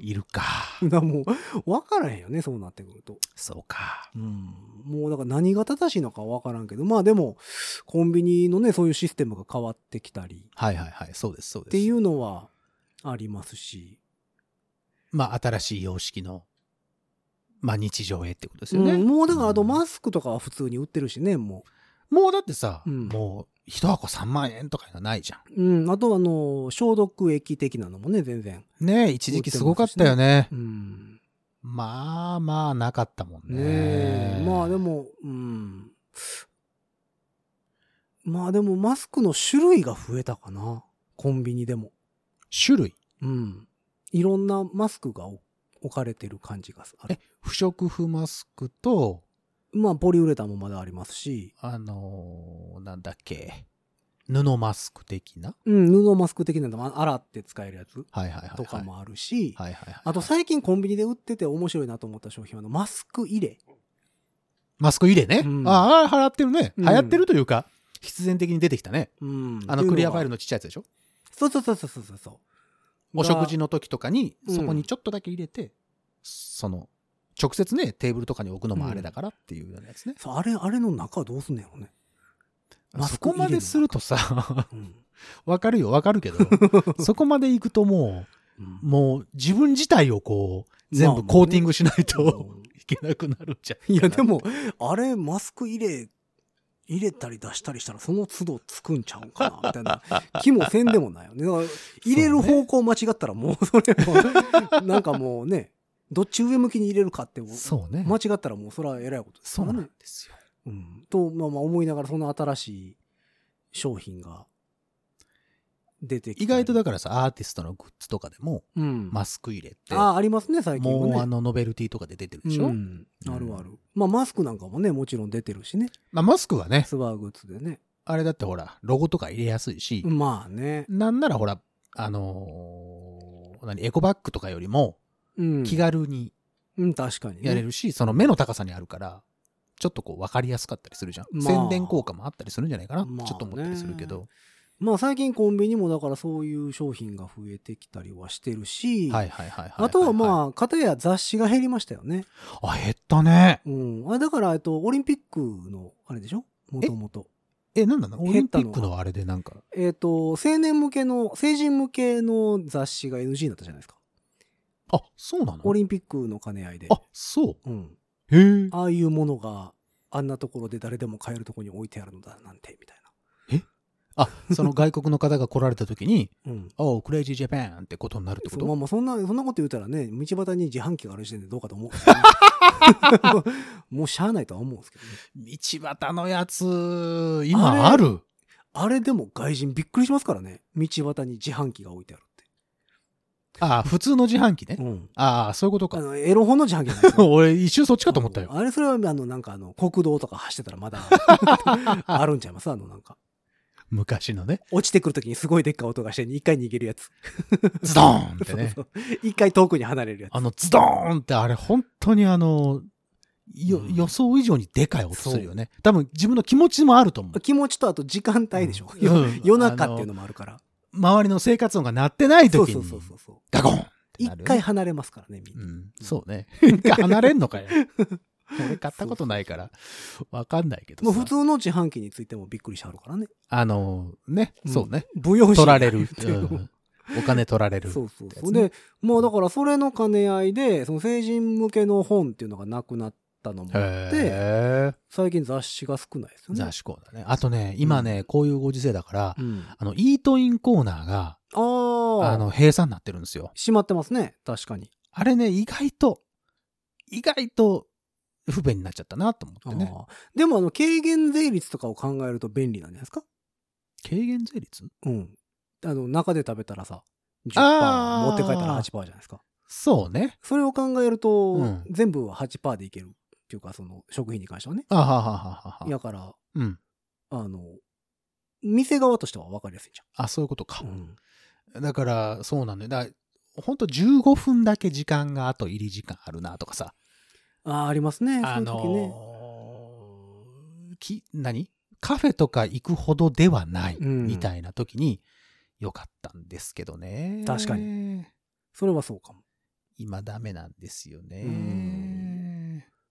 いるか。分。[LAUGHS] だもう、わからへんよね、そうなってくると。そうか。うん。もうだから何が正しいのかわからんけど、まあでも、コンビニのね、そういうシステムが変わってきたりはいはいはい。そうです、そうです。っていうのはありますし。まあ、新しい様式の、まあ、日常へってことですよね。うん、もうだからあとうんマスクとかは普通に売ってるしね、ももうだってさ、うんもう、一箱3万円とかないじゃう。うん。あとあの、消毒液的なのもね、全然。ん。ねえ、一時期すごかったよね。うん。まあまあ、なかったもんね。ねえ。まあでも、うん。まあでもマスクの種類が増えたかな。コンビニでも。種類？うん。いろんなマスクが置置かれてる感じがあるえ。、不織布マスクと、まあポリウレタンもまだありますし、あのーなんだっけ、布マスク的な？うん、布マスク的なのも洗って使えるやつ。とかもあるし、はいはいはい。あと最近コンビニで売ってて面白いなと思った商品はマスク入れ。マスク入れね？うんああ、流行ってるね。うん流行ってるというか、必然的に出てきたね。うん。あのクリアファイルの。のちっちゃいやつでしょ？そうそうそうそうそうそう。お食事の時とかに、うんそこにちょっとだけ入れて、その、直接ね、テーブルとかに置くのもあれだからっていうようなやつね。そうあれ、あれの中はどうすんねやろね。そこまでするとさ、うん。わかるよ、わかるけど、[LAUGHS] そこまで行くともうんう、もう自分自体をこう、全まあまあね部コーティングしないとうんいけなくなるんじゃん。いや、でも、あれ、マスク入れ、入れたり出したりしたら、その都度つくんちゃうんかな、みたいな [LAUGHS] 気もせんでもないよね。入れる方向間違ったら、もう、それも、なんかもうね、どっち上向きに入れるかって、そうね。間違ったらもう、それは偉いことですそうなん。ですよ。うん。と、まあまあ思いながら、その新しい商品が出てき意外とだかからさ、アーティストのグッズとかでも、ら、うん。マスク入れって、ああ、ありますね、最近はね。もうあのノベルティとかで出てるでしょ、うん。あるある。まあ、マスクなんかもね、もちろん出てるしね。まあ、マスクはね、ツアーグッズでね。あれだってほら、ロゴとか入れやすいし、まあね。なんならほら、あのー何、エコバッグとかよりも、うん。気軽にうん、確かにね。やれるし、その目の高さにあるから、ちょっとこう分かりやすかったりするじゃん。まあ宣伝効果もあったりするんじゃないかな、まあねちょっと思ったりするけど。まあ最近コンビニもだからそういう商品が増えてきたりはしてるし、はいはいはいはい。あとはあ。まあ、片や雑誌が減りましたよね。あ、減ったね。うん。あだから、えっと、オリンピックの、あれでしょ？もともと。え、なんなの？オリンピックのあれでなんか。えっと、青年向けの、成人向けの雑誌が NG になったじゃないですか。あ、そうなの？オリンピックの兼ね合いで。あ、そう。うん。へえ。ああいうものがあんなところで誰でも買えるところに置いてあるのだなんてみたいあ、その外国の方が来られた時に、な。うん。おう、クレイジージャパンってことになるってこと？まあまあそんなそんなこと言うたらね道端に自販機がある時点でどうかと思うね [LAUGHS] [LAUGHS] もうしゃあないとは思うんですけどね道端のやつ、今ある？あれでも外人びっくりしますからね道端に自販機が置いてあるあ、普通の自販機ね。うん、ああ、そういうことか。あのエロ本の自販機なんですよ俺、一瞬そっちかと思ったよ。あれそれはあのなんかあの国道とか走ってたらまだ [LAUGHS] あるんちゃいます？あのなんか昔のね。落ちてくるときにすごいでっかい音がして一回逃げるやつズドーンってね。[LAUGHS] そうそう一回遠くに離れるやつあの、ズドーンってあれ、本当にあの、ようん予想以上にでかい音するよね。多分自分の気持ちもあると思う。気持ちとあと時間帯でしょ、うんようん夜中っていうのもあるから周りの生活音が鳴ってない時に、そうそうそうそうガコン一回離れますからねみんな、うん、そうね。[LAUGHS] 一回離れんのかよ。[LAUGHS] 俺買ったことないから、わかんないけどさ。もう普通の自販機についてもびっくりしてはるからね。あの、ね、そうね。不用取られる。お金取られる。そうそうそう。で、もうだからそれの兼ね合いで、その成人向けの本っていうのがなくなったのもあって、へ最近雑誌が少ないですよーね。雑誌コーナーね。あとね、今ね、こういうご時世だから、うん。あの、イートインコーナーが、あの、閉鎖になってるんですよ。閉まってますね。確かに。あれね、意外と、意外と不便になっちゃったなと思ってね。でもあの、軽減税率とかを考えると便利なんじゃないですか？軽減税率？うん。あの、中で食べたらさ、10%あー持って帰ったら8%じゃないですか。そうね。それを考えると、うん全部は8%でいけるっていうか、その、食品に関してはね。あははははは。やから、うん。あの、店側としては分かりやすいじあ、そういうことかゃん。。うん。だから、そうなんだよ。だから、ほんと15分だけ時間があと入り時間あるなとかさ。ああ、ありますね。あそういう時ね。のーき、何？カフェとか行くほどではないうんみたいな時によかったんですけどね。確かに。それはそうかも。今ダメなんですようね。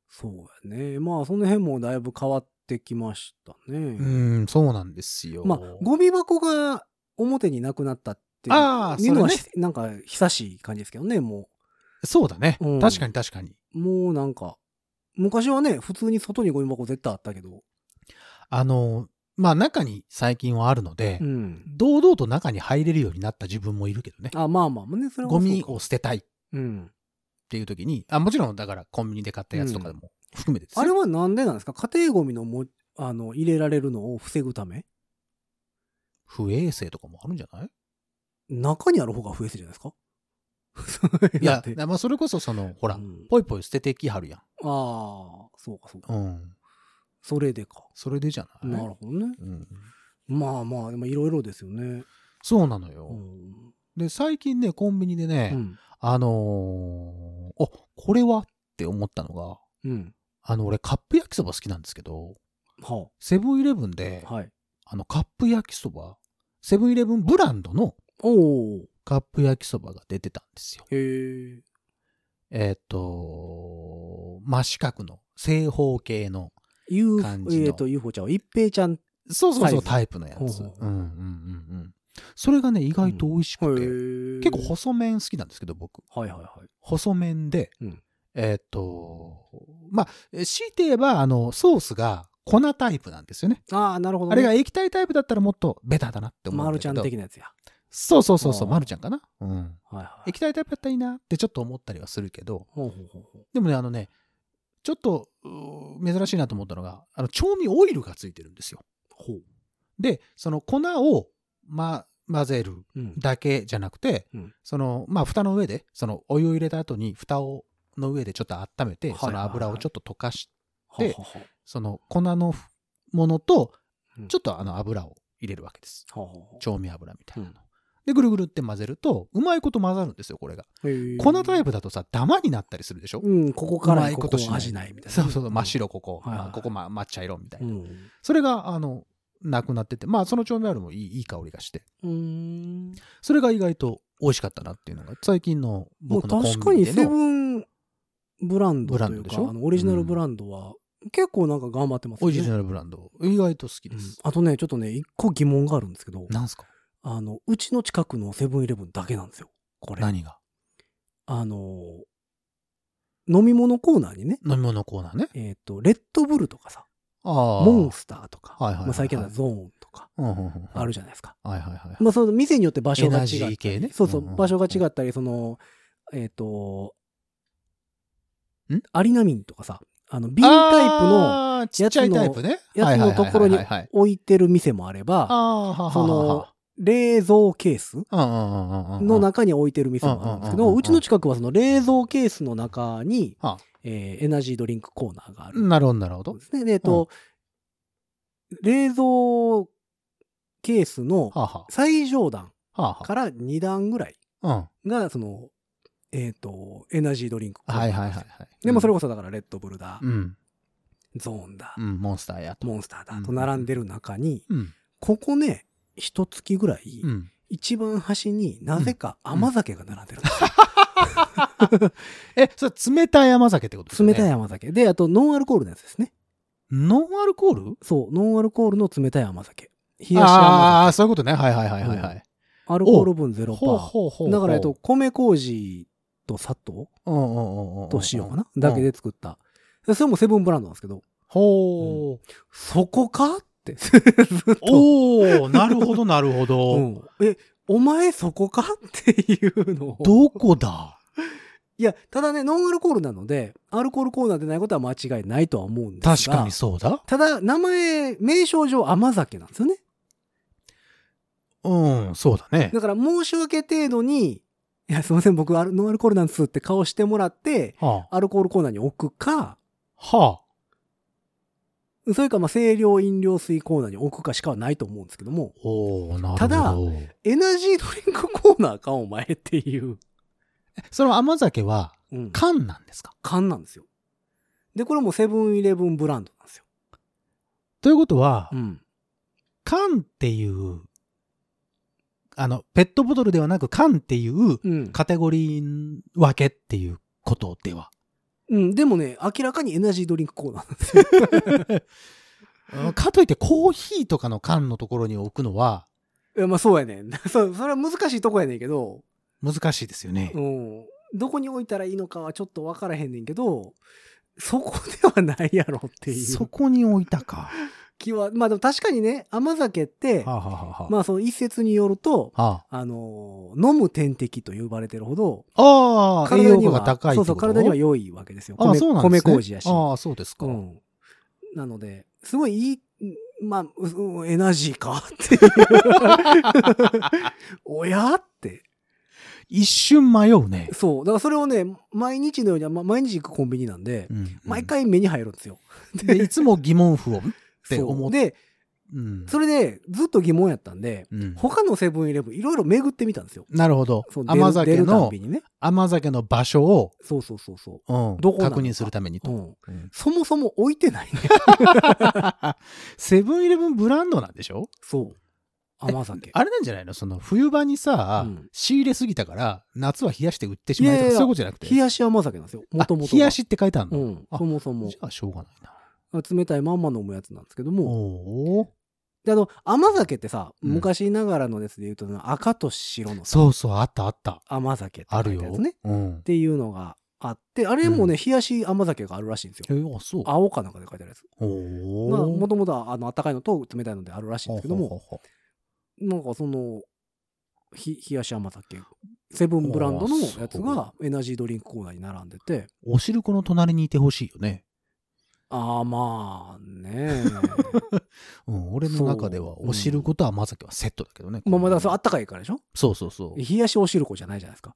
そうやね。まあ、その辺もだいぶ変わってきましたね。うん、そうなんですよ。まあ、ゴミ箱が表になくなったっていうのは、なんか久しい感じですけどね、もそうだね。うん確かに確かに。う。もうなんか、昔はね、普通に外にゴミ箱絶対あったけど、あの、まあ中に最近はあるので、うん。堂々と中に入れるようになった自分もいるけどね。あ、まあまあまあね、それはゴミを捨てたいっうん。ていう時に、あ、もちろんだからコンビニで買ったやつとかでも含めてですよあれはなんでなんですか？家庭ゴミのも、あの、入れられるのを防ぐため？不衛生とかもあるんじゃない？中にある方が不衛生じゃないですか？[LAUGHS] いやまあそれこそその、ほらう、んぽいぽい捨ててきはるやん。ああ、そうかそうか。うん。それでか。それでじゃない？なるほどね。うん。まあまあ、でもいろいろですよね。そうなのよ。うん。で、最近ね、コンビニでね、うん。あのー、あ、これはって思ったのが、うん。あの、俺カップ焼きそば好きなんですけど、はセブンイレブンであ。、はい。あの、カップ焼きそば、セブンイレブンブランドの。カップ焼きそばが出てたんですよ。へえ。えっ、と、真四角の正方形の、感じのえっと、UFO ちゃんは一平ちゃん。そうそうそう、タイプのやつ。うんうんほうほうほううんうん。それがね、意外と美味しくて、へえ。結構細麺好きなんですけど、僕。はいはいはい。細麺で、うんえっ、と、まあ、強いて言えば、あの、ソースが粉タイプなんですよね。ああ、なるほど、あね。れが液体タイプだったらもっとベタだなって思う。マルちゃん的なやつや。そうそうそうそう、あーマルちゃんかな？うん。はいはい。液体タイプだったらいいなってちょっと思ったりはするけど、ほうほうほうほう。でもね、あのね、ちょっと、うー珍しいなと思ったのが、あの、調味オイルがついてるんですよ。で、その粉を、ま、混ぜるうん。だけじゃなくて、うんその、まあ、蓋の上で、その、お湯を入れた後に、蓋を、の上でちょっと温めて、その油をちょっと溶かし、はははその粉のものとうん、ちょっとあの油を入れるわけです。調味油みたいなの。うんで、ぐるぐるって混ぜると、うまいこと混ざるんですよ、これが。粉タイプだとさ、ダマになったりするでしょ、うん、ここからここ味ないみたいな。そうそう、真っ白ここ、ここ、ま、抹茶色みたいな。うん。それが、あの、なくなってて、まあ、その調味料もいいいい香りがして、うーん。それが意外と美味しかったなっていうのが、最近の僕のコ確かにセンビニでの。ブンブランドというか、ブランドでしょ？あのオリジナルブランドは結構なんか頑張ってますオリジナルルブランド、意外と好きです。あとね、ちょっとね、一個疑問があるんですけど、なんすか？あの、うちの近くのセブンイレブンだけなんですよ。これ。何が？あの、飲み物コーナーにね、飲み物コーナーね。えっ、と、レッドブルとかさ。モンスターとか、はいはいはいはい。まあ、最近はゾーンとか、あるじゃないですか。はいはいはい。まあ、その店によって場所が違エナジったりー系ね。そうそう、場所が違ったり、その、えっ、と、ん？アリナミンとかさ、あの、瓶タイプのちっちゃいタイプね。やつのところに置いてる店もあれば、その、冷蔵ケースの中に置いてる店もあるんですけど、うちの近くはその冷蔵ケースの中に、はえーエナジードリンクコーナーがあるんなるほど、なるほどで。すね。で、えっと、冷蔵ケースの最上段から2段ぐらい。が、その、えっ、と、エナジードリンクコーナーはいはいはいはい。でもそれこそだからレッドブルだ、うん。ゾーンだ、うん、モンスターやと。モンスターだうんと並んでる中に、うん。ここね、一月ぐらい、うん。一番端になぜか甘酒が並んでるんですよ。[LAUGHS] [LAUGHS] え、それ冷たい甘酒ってことですよね？冷たい甘酒。で、あとノンアルコールのやつですね。ノンアルコール？そう、ノンアルコールの冷たい甘酒。冷やしああー、甘酒。そういうことね。はいはいはいはいはい。アルコール分0%。ほうほうほう。だから、えっと、、米麹と砂糖うんうんうんうん。と塩かな？だけで作った。それもセブンブランドなんですけど、ほう。そこか？って。ずっと。おおなるほどなるほうど。ん。え、お前そこか？っていうのを。どこだ？いや、ただね、ノンアルコールなので、アルコールコーナーでないことは間違いないとは思うんですが。確かにそうだ。ただ、名前、名称上甘酒なんですよね。うん、そうだね。だから申し訳程度に、いや、すいません、僕、アルノンアルコールなんですって顔してもらって、はアルコールコーナーに置くか、あ。はそれか、まあ、清涼飲料水コーナーに置くかしかはないと思うんですけども、あ。おおなるほど。ただエナジードリンクコーナーか、お前っていう、[LAUGHS] その甘酒はうん、缶なんですか？缶なんですよ。で、これもセブンイレブンブランドなんですよ。ということは、うん。缶っていう、あの、ペットボトルではなく缶っていううん。カテゴリー分けっていうことでは？うん、でもね、明らかにエナジードリンクコーナーなんですよ。[LAUGHS] うんかといってコーヒーとかの缶のところに置くのはいや、まあそうやねん。[LAUGHS] そう、それは難しいとこやねんけど、難しいですよね。うん。どこに置いたらいいのかはちょっと分からへんねんけど、そこではないやろっていそうこに置いたか。[LAUGHS] 気は、まあでも確かにね、甘酒って、はあ、はあまあその一説によると、はあのー飲む点滴と呼ばれてるほど、あ、ああ、栄養が高いそうそう、体には良いわけですよ。ああ、米そうなんですね。米麹やし。ああ、そうですか。うん。なので、すごいいい、まあ、うエナジーかっていう。[LAUGHS] おやって。一瞬迷うね。そう。だからそれをね、毎日のように、まあ、毎日行くコンビニなんで、うん毎。回目に入るんですよ。[LAUGHS] で、いつも疑問符を。って [LAUGHS] 思っで、うん。それでずっと疑問やったんで、うん他のセブンイレブンいろいろ巡ってみたんですよ。なるほど甘酒のね。甘酒の場所を、そうそうそうそうんどこ確認するためにう。と。うん。うんそもそも置いてないね。[LAUGHS] セブンイレブンブランドなんでしょ？そう。甘酒。あれなんじゃないの？その冬場にさ、うん仕入れすぎたから、夏は冷やして売ってしまえとか、いやいやそういうことじゃなくて？冷やし甘酒なんですよ。もともと。あ冷やしって書いてあるの、うん。あそもそもじ。ゃあしょうがないな。冷たいまんま飲むやつなんですけども。おーで、あの、甘酒ってさ、うん昔ながらのやつで言うと、赤と白のさそうそう、あったあった。甘酒ってあるよ。書いたやつね。っうん。ていうのがあって、あれもね、冷やし甘酒があるらしいんですえよ。あ、そう。青かなんかで書いてあるやつ。おまあ、もーともとは、あの、暖かいのと冷たいのであるらしいんですけども、ほうほうほなんかその、ひ冷やし甘酒、セブンブランドのやつがエナジードリンクコーナーに並んでて、うおしるこの隣にいてほしいよね。ああ、まあね。[LAUGHS] うん、俺の中では、おしること甘酒はセットだけどね。まあまあ、だからそれあったかいからでしょ？そうそうそう。冷やしおしるこじゃないじゃないですか。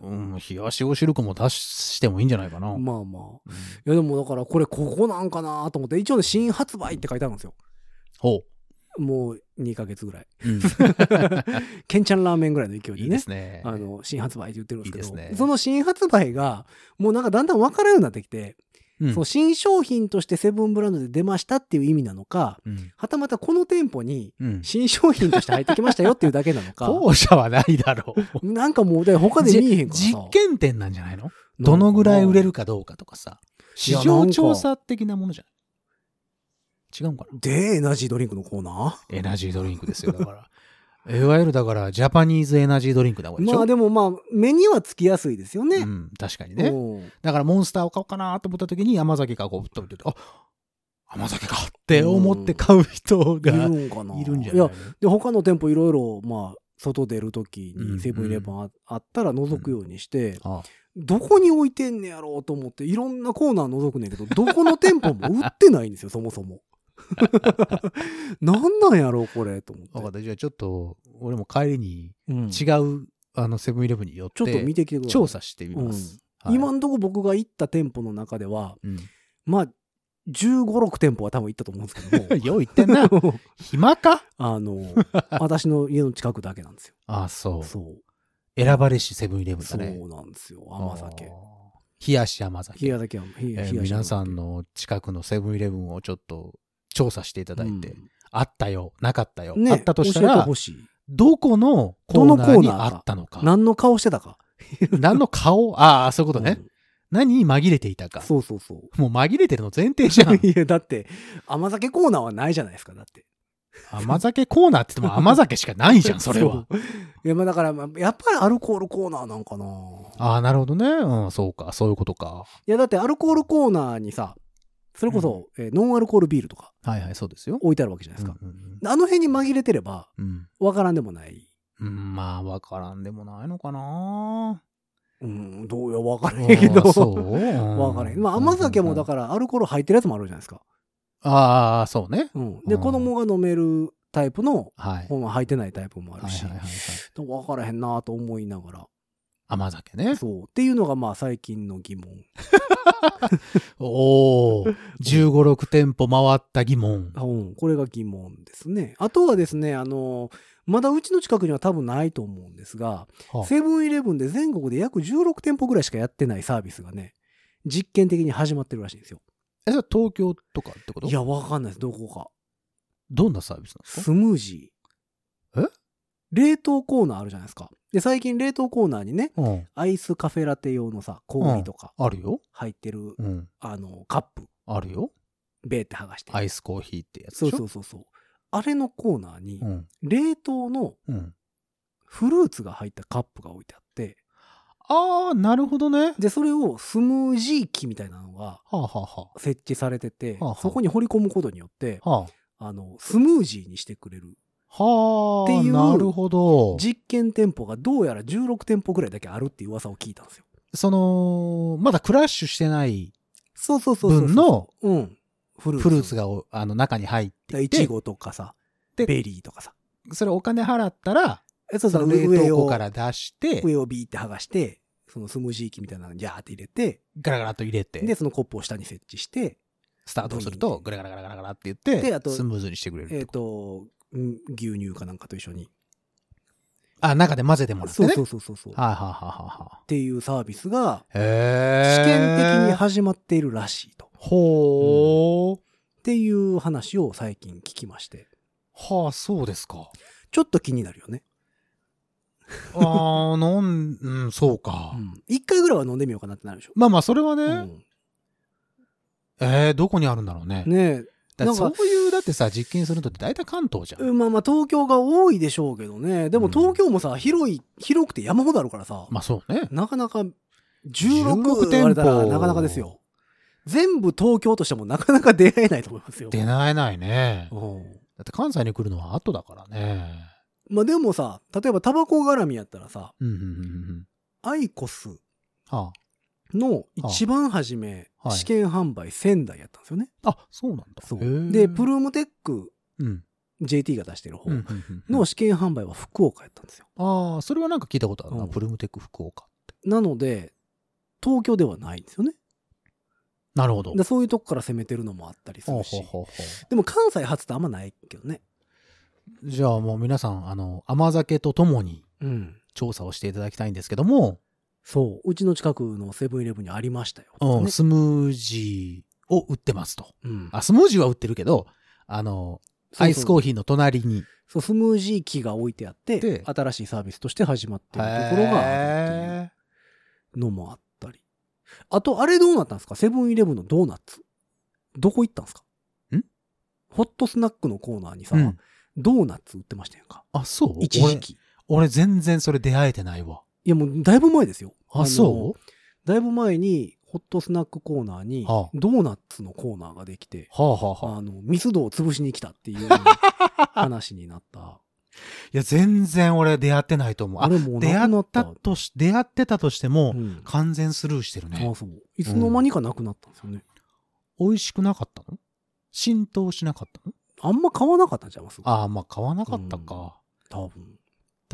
うん、冷やしおしるこも出してもいいんじゃないかな。まあまあ。うんいやでもだからこれここなんかなと思って、一応ね、新発売って書いてあるんですよ。ほう。もう2ヶ月ぐらい。うん [LAUGHS] ケンちゃんラーメンぐらいの勢いでね。いいですね。あの、新発売って言ってるんですけど、いねその新発売が、もうなんかだんだん分からんようになってきて、うんその新商品としてセブンブランドで出ましたっていう意味なのか、うんはたまたこの店舗にうん新商品として入ってきましたよっていうだけなのか、[LAUGHS] 後者はないだろう。なんかもう、で他で見えへんからさ。実験店なんじゃないの？どのぐらい売れるかどうかとかさ。市場調査的なものじゃない？違うかな？で、エナジードリンクのコーナエナジードリンクですよ。だから。いわゆるだから、ジャパニーズエナジードリンクなわけでしょ？ーまあでもまあ、目にはつきやすいですよね。うん、確かにね。うんだからモンスターを買おうかなと思った時に甘酒がこう、とってあ甘酒かって思って買う人いるがんかな？いるんじゃないいや、で、他の店舗いろいろ、まあ、外出るときうんにセブンイレブンああったら覗くようにして、あどこに置いてんねやろうと思って、いろんなコーナー覗くねんけど、どこの店舗も売ってないんですよ、そもそも。[LAUGHS] なんなんやろう、これ、と思って。わかった。じゃあちょっと、俺も帰りにうん違う、あの、セブンイレブンに寄って、ちょっと見てきてください。調査してみます。はい今んとこ僕が行った店舗の中では、うん。まあ、15、6店舗は多分行ったと思うんですけど [LAUGHS] よう言ってんな。も、[LAUGHS] 暇か？あの、私の家の近くだけなんですよ。ああ、そう。そう。選ばれしセブンイレブンそだね。うなんですよ。甘酒あ。ー。冷やし甘酒。冷や酒は、冷やえー皆さんの近くのセブンイレブンをちょっと調査していただいて、うんあったよ、なかったよ、ね、あったとしたら。どこのコーナーにコーナーかあったのか。何の顔してたか。[LAUGHS] 何の顔？ああ、そういうことね。うん何に紛れていたか。そうそうそう。もう紛れてるの前提じゃん。[LAUGHS] いや、だって、甘酒コーナーはないじゃないですか、だって。甘酒コーナーって言っても [LAUGHS] 甘酒しかないじゃん、それは。う。いや、まあだから、まあやっぱりアルコールコーナーなんかな。ああ、なるほどね。うん、そうか、そういうことか。いや、だってアルコールコーナーにさ、それこそ、えーノンアルコールビールとかはいはい、そうですよ。置いてあるわけじゃないですか。うんうんあの辺に紛れてれば、うんわからんでもない。うんうんまあ、わからんでもないのかな。うん、どうや、わからへんけど。あーそう [LAUGHS] わからへん。まあ、甘酒もだから、アルコール入ってるやつもあるじゃないですか。ああ、そうね。うん。で、うん子供が飲めるタイプの、はい。ほんま入ってないタイプもあるしはいはい、はいはい。わからへんなと思いながら。甘酒ね。そう。っていうのが、まあ、最近の疑問。おお、15、6店舗回った疑問。うん、これが疑問ですね。あとはですね、あの、まだうちの近くには多分ないと思うんですが、はセブンイレブンで全国で約16店舗ぐらいしかやってないサービスがね、実験的に始まってるらしいんですよ。え、それ東京とかってこと？いや、わかんないです。どこか。どんなサービスなんですかスムージー。え冷凍コーナーあるじゃないですか。で、最近冷凍コーナーにね、うん。アイスカフェラテ用のさ、氷とかあるよ。入ってる、うん。あの、カップ、あるよ。ベーって剥がして。アイスコーヒーってやつそうでしょ？そうそうそう。あれのコーナーに、うん。冷凍のうん。フルーツが入ったカップが置いてあって、ああ、なるほどね。はで、それをスムージー機みたいなのがあ、はあは設置されてて、はあはあそこに放り込むことによって、あ、はあの、スムージーにしてくれるあ。はあ。っていうなるほど。実験店舗がどうやら16店舗ぐらいだけあるっていう噂を聞いたんですよ。その、まだクラッシュしてないそうそうそうそう。分のうん。フルーツ。フルーツがおあの中に入っていて、いちごとかさ、でベリーとかさ。それお金払ったら、えそうそう、その冷凍庫から出して、上をビーって剥がして、そのスムージー機みたいなのにジャーって入れて、ガラガラと入れて、で、そのコップを下に設置して、スタートすると、ガラガラガラガラガラって言って、であとスムーズにしてくれるってえっ、こと。牛乳かなんかと一緒に。あ、中で混ぜてもらってね。そうそうそうそう。はいはいはいはいはっていうサービスが試験的には始まっているらしいと。ほー。っていう話を最近聞きまして。はあ、そうですか。ちょっと気になるよね。[LAUGHS] ああ、なん、うん、そうか。うん。一回ぐらいは飲んでみようかなってなるでしょ。まあまあ、それはね、うんえー、どこにあるんだろうね。ねだそういう、だってさ、実験するのって大体関東じゃえ。ん。まあまあ東京が多いでしょうけどね。でもうん東京もさ、広い、広くて山ほどあるからさ。まあそうね。なかなか16 16言われたら店舗なかなかですよ。全部東京としてもなかなか出会えないと思いますよ。出ないないね。うんだって関西に来るのは後だからね。まあでもさ、例えばタバコ絡みやったらさ、うん、うん、うんうん。アイコスはの一番初め、はい試験販売仙台やったんですよね。あ。あ、そうなんだ。で、プルームテックうん。JT が出してる方の試験販売は福岡やったんですよ。ああ、それはなんか聞いたことあるな。うんプルムテック福岡って。なので、東京ではないんですよね。なるほど。でそういうとこから攻めてるのもあったりするしでも関西発ってあんまないけどね。じゃあもう皆さん、あの、甘酒とともにうん。調査をしていただきたいんですけども、そう。うちの近くのセブンイレブンにありましたよ。うんねスムージーを売ってますと。うん。あ、スムージーは売ってるけど、あの、アイスコーヒー。の隣に。そう、スムージー機が置いてあってで、新しいサービスとして始まってるところがあるっていうへのもあったり。あと、あれどうなったんですか？セブンイレブンのドーナツ。どこ行ったんですか？ん？ホットスナックのコーナーにさ、ーうんドーナツ売ってましたやんか。あ、そう？一時期。俺。俺全然それ出会えてないわ。いやもうだいぶ前ですよ。あ、のそう？だいぶ前に、ホットスナックコーナーにはあ、ドーナツのコーナーができて、はあはあはあ。あの、ミスドを潰しに来たっていう [LAUGHS] 話になった。いや、全然俺出会ってないと思う。ああ、れもう出会ったた。とし、出会ってたとしても、うん完全スルーしてるねあ。そう。いつの間にかなくなったんですよね。美味しくなかったの？浸透しなかったの？あんま買わなかったんちゃいます？ああ、まあ買わなかったか。多分。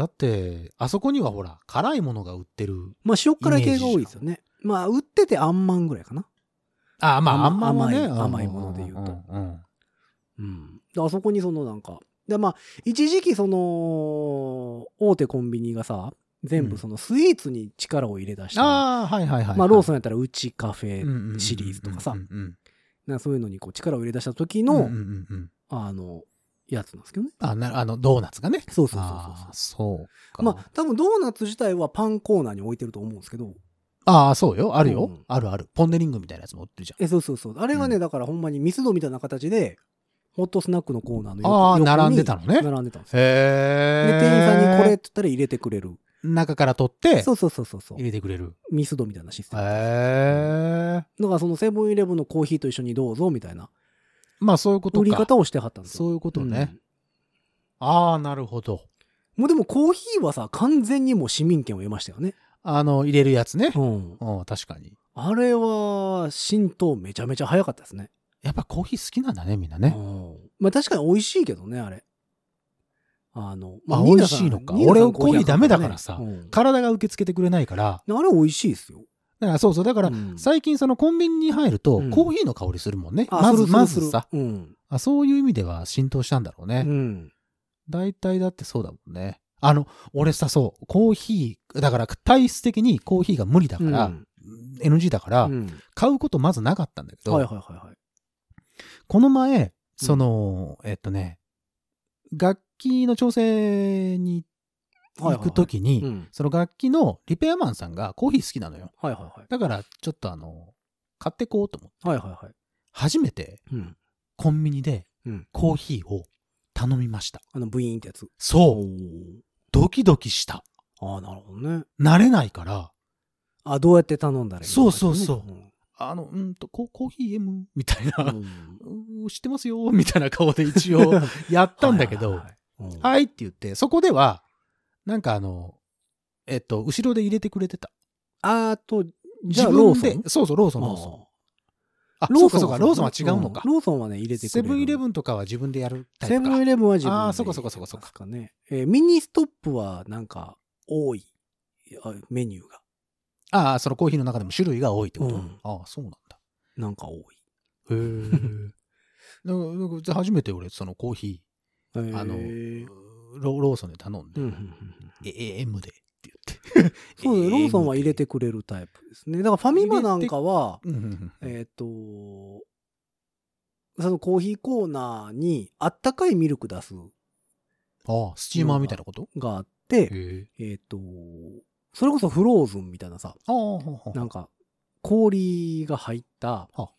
だって、あそこにはほら、辛いものが売ってる。まあ、塩辛系が多いですよね。まあ、売っててあんまんぐらいかな。ああ、まあ、あん甘まもね。甘いもので言うとんうんうん。であそこにそのなんか、で、まあ、一時期その、大手コンビニがさ、全部そのスイーツに力を入れ出して、ああ、はいはいはい。まあ、ローンソンやったらうちカフェシリーズとかさ、なそういうのにこう力を入れ出した時うん。の、あの、やつなんですけどね。あ、なあの、ドーナツがね。そうそうそうそうそうか。まあ、多分ドーナツ自体はパンコーナーに置いてると思うんですけど、ああ、そうよ。あるよ。うんあるある。ポンデリングみたいなやつも売ってるじゃん。え、そうそうそう。あれがね、うんだからほんまにミスドみたいな形で、ホットスナックのコーナーのああ、横に並んでたのね。並んでたんですよ。へえ。で、店員さんにこれって言ったら入れてくれる。中から取ってそうそうそうそうそう入。れてくれる。ミスドみたいなシステム。へえ。だからそのセブンイレブンのコーヒーと一緒にどうぞみたいなまあそういうことか。売り方をしてはったんですよ。そういうことね。ああ、なるほど。うんもうでもコーヒーはさ、完全にもう市民権を得ましたよね。あの、入れるやつね。うん。うん、確かに。あれは、浸透めちゃめちゃ早かったですね。やっぱコーヒー好きなんだね、みんなうね。ん。まあ確かに美味しいけどね、あれ。あの、あニーナさん美味しいのか俺コーヒーダメだからさうん体が受け付けてくれないから。あれ美味しいですよ。だからそうそう。だから、うん最近そのコンビニに入ると、うんコーヒーの香りするもんね。あまず、ますずさ。うん。あ。そういう意味では浸透したんだろうね。うん。大体だってそうだもんね。あの、俺さ、そう、コーヒー、だから体質的にコーヒーが無理だから、うん NG だから、うん買うことまずなかったんだけど、はいはいはいはい。この前、その、えっとね、楽器の調整に行くときに、うん。その楽器のリペアマンさんがコーヒー好きなのよ。はいはいはい。だから、ちょっとあの、買ってこうと思って、はいはいはい。初めてうん。コンビニでうんコーヒーを頼みました。あの、ブイーンってやつ。そう、おドキドキした。ああ、なるほどね。慣れないから、あ、どうやって頼んだらいいのそうそうそううんあの、うんと、ココーヒー M? みたいな、うんうん知ってますよ、みたいな顔で一応やったんだけど、[LAUGHS] はいはいはいうんはいって言って、そこでは、なんかあの、えっと、後ろで入れてくれてた。あと、じゃあローソン？でそうそう、ローソン、ローソン。あ、ローソンそうかそうか、ローソンは違うのかん。ローソンはね、入れてくれる。セブンイレブンとかは自分でやるタイプか。セブンイレブンは自分であーそこそこそこそこかね。えーミニストップはなんか多い？あメニューが。ああ、そのコーヒーの中でも種類が多いってこと、うんああ、そうなんだ。なんか多い。へえ。[LAUGHS] だからだから初めて俺、そのコーヒえー、あの、ーロローソンで頼んで、うんうんうんうんえ、え M でって言って。そうね、[LAUGHS] ローソンは入れて。てくれるタイプですね。だからファミマなんかは、うんえっ、と、そのコーヒーコーナーにあったかいミルク出すああ、スチーマーみたいなこと？があって、へえ。えっ、と、それこそフローズンみたいなさ、なんか氷が入ったは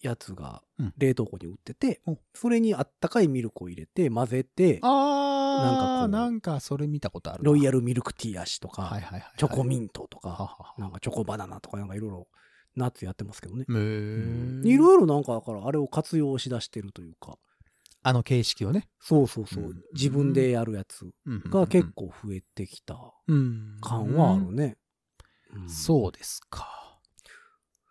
やつがうん冷凍庫に売ってて、うんそれにあったかいミルクを入れて混ぜて、ああ、なんかこうなんかそれ見たことあるわ。ロイヤルミルクティー味とか、はいはいはいはい。チョコミントとか、はははなんかチョコバナナとかなんかいろいろナッツやってますけどね。へえ。いろいろなんかだからあれを活用しだしてるというか、あの形式をね。そうそうそう、うん自分でやるやつが結構増えてきたうん感はあるね。うんそうですか。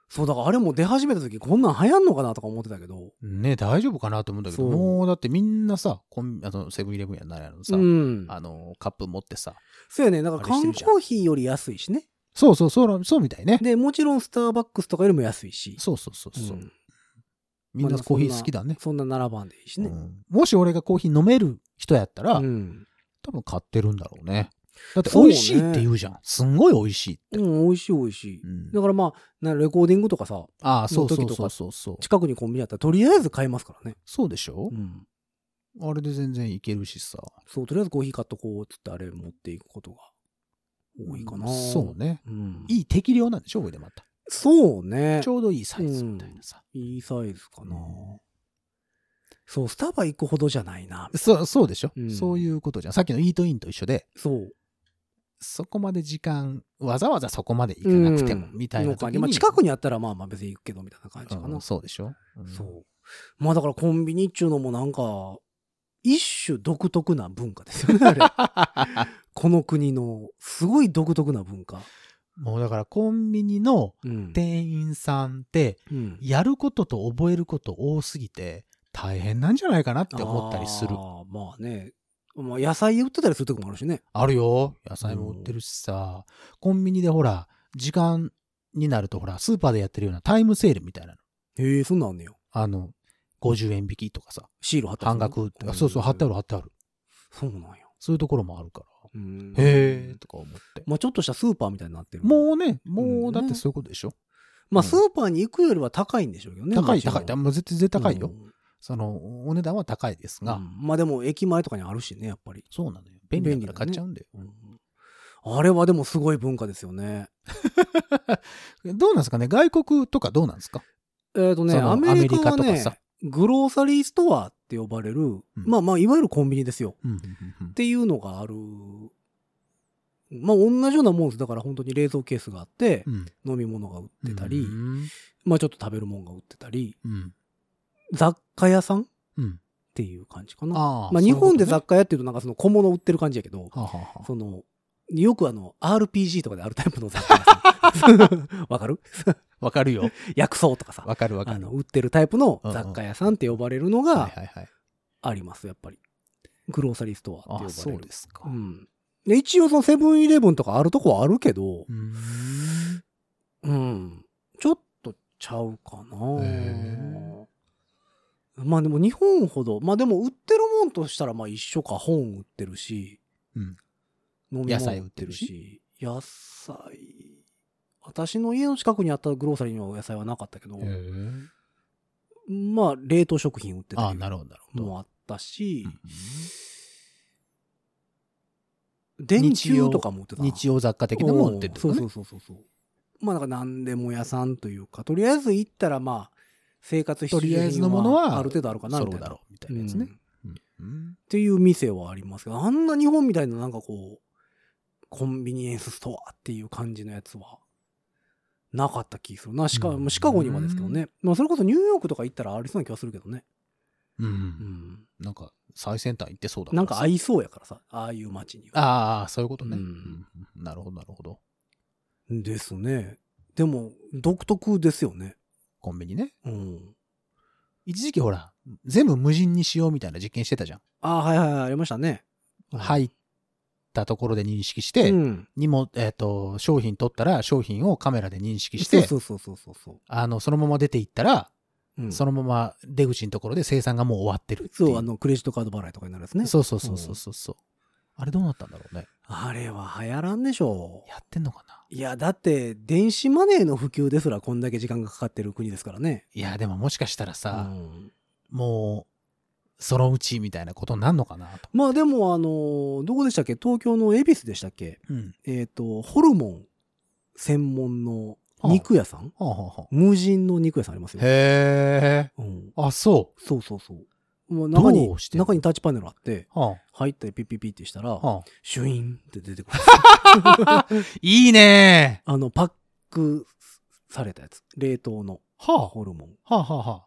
そう、だからあれも出始めた時こんなん流行んのかなとか思ってたけど。ね大丈夫かなと思うんだけど、もうだってみんなさ、コンあのセブンイレブンやなやのさ、うん。あの、カップ持ってさ。そうやね。だから缶コーヒーより安いしね。そうそう、そう、そうみたいね。で、もちろんスターバックスとかよりも安いし。そうそうそうそう。うんみんなコーヒー好きだね。そんな7番でいいしね。うんもし俺がコーヒー飲める人やったら、うん。多分買ってるんだろうね。だって美味しいって言うじゃん。すんごい美味しいって。うん、美味しい美味しい。うんだからまあ、なレコーディングとかさ、ああ、そうそうそうそうそう。近くにコンビニあったらとりあえず買えますからね。そうでしょ？う、ん。あれで全然いけるしさ。そう、とりあえずコーヒー買っとこうっつってあれ持っていくことが多いかな。そうね。うん。いい適量なんでしょ上でまた。そうねち。ょうどいいサイズみたいなさ。いいサイズかな。うんそう、スタバ行くほどじゃないな。そう、そうでしょ、うんそういうことじゃん。さっきのイートインと一緒で、そう。そこまで時間、わざわざそこまで行かなくても、うんみたいな時に。のかまあ、近くにあったらまあまあ別に行くけどみたいな感じかな。うんそうでしょ、うんそう。まあだからコンビニっちゅうのもなんか、一種独特な文化ですよね、あれ。[LAUGHS] この国の、すごい独特な文化。もうだからコンビニのうん。店員さんって、うんやることと覚えること多すぎて、大変なんじゃないかなって思ったりする。あーまあね。まあ野菜売ってたりするとこもあるしね。あるよ。野菜も売ってるしさ、コンビニでほら、時間になるとほら、スーパーでやってるようなタイムセールみたいなの。へえ、そんなんあんねよ。あの、50円引きとかさ、シール貼ってある半額って、あそうそう、貼ってある貼ってある。そうなんや。そういうところもあるから。うんへえとか思って。まあちょっとしたスーパーみたいになってる。もうね、うんもうだってそういうことでしょ。まあスーパーに行くよりは高いんでしょうけどね。高い高い。もう絶対高いよ。うんその、お値段は高いですが、うんまあでも駅前とかにあるしね、やっぱり。そうなのよ。便利だから買っちゃうんだよ。うんあれはでもすごい文化ですよね。[LAUGHS] どうなんですかね？外国とかどうなんですか？えっ、とね、アメリカとかさ、グローサリーストアって呼ばれる、まあまあ、いわゆるコンビニですよ。うんうんうんっていうのがある。まあ同じようなもんです。だから本当に冷蔵ケースがあって、うん。飲み物が売ってたり、うんまあちょっと食べるものが売ってたり、うん。雑貨屋さん？っうん。ていう感じかな。ああ。まあ日本で雑は貨屋っていうとなんかその小物売ってる感じやけど、あ、はあはあその、よくあの、RPG とかであるタイプの雑貨屋さん。[LAUGHS] わかる？[LAUGHS] わかるよ。薬草とかさ。わかるわかる。あの、売ってるタイプの雑貨屋さんって呼ばれるのはいが。あります、やっぱり。グローサリーストアって呼ばれある。そうですか。う。うんで一応そのセブンイレブンとかあるとこはあるけど、ーん。うん。ちょっとちゃうかなへまあでも日本ほど、まあでも売ってるもんとしたらまあ一緒か、本売ってるし、うん。飲み野菜物売ってるし？野菜、私の家の近くにあったグローサリーには野菜はなかったけど。まあ冷凍食品売ってたああ、りなるほど。もあったしう、ん電球とかも売ってたな。日用雑貨的なもの売ってるね。そうそうそうそう。まあだから何でも屋さんというか、とりあえず行ったらまあ、生活必需とりあえずのものはある程度あるかなみたいな。たいなやつね。うんっうんていう店はありますけど、あんな日本みたいななんかこう、コンビニエンスストアっていう感じのやつは、なかった気するな。シカ,、うんシカゴにはですけどね。まあそれこそニューヨークとか行ったらありそうな気がするけどね。う。うんん。なんか、最先端行ってそうださなんか合いそうやからさ、ああいう街には。ああ、そういうことね。うんうんなるほど、なるほど。ですね。でも、独特ですよね。コンビニね。うん。一時期ほら、全部無人にしようみたいな実験してたじゃん。ああ、はいはいはい、ありましたね。入ったところで認識して、うん。にも、えっ、と、商品取ったら商品をカメラで認識して、そうそうそうそうそう。あの、そのまま出ていったら、うん、そのまま出口のところで生産がもう終わってるっていそう、あの、クレジットカード払いとかになるやつね。そうそうそうそうそうそう。あれどうなったんだろうね。あれは流行らんでしょやってんのかなう。いや、だって、電子マネーの普及ですらこんだけ時間がかかってる国ですからね。いや、でももしかしたらさ、うんもう、そのうちみたいなことになるのかなと。まあでも、あの、どこでしたっけ？東京の恵比寿でしたっけ？うん。えっ、と、ホルモン専門の肉屋さん、はあ、はあはあ、無人の肉屋さんありますよ。へえ。うん、あ、そそうそうそう。もう中に中にタッチパネルあって、う。は入ってピッピッピッってしたら、あ、はあ。シュインって出てくる。[LAUGHS] いいねあの、パックされたやつ。冷凍のホルモン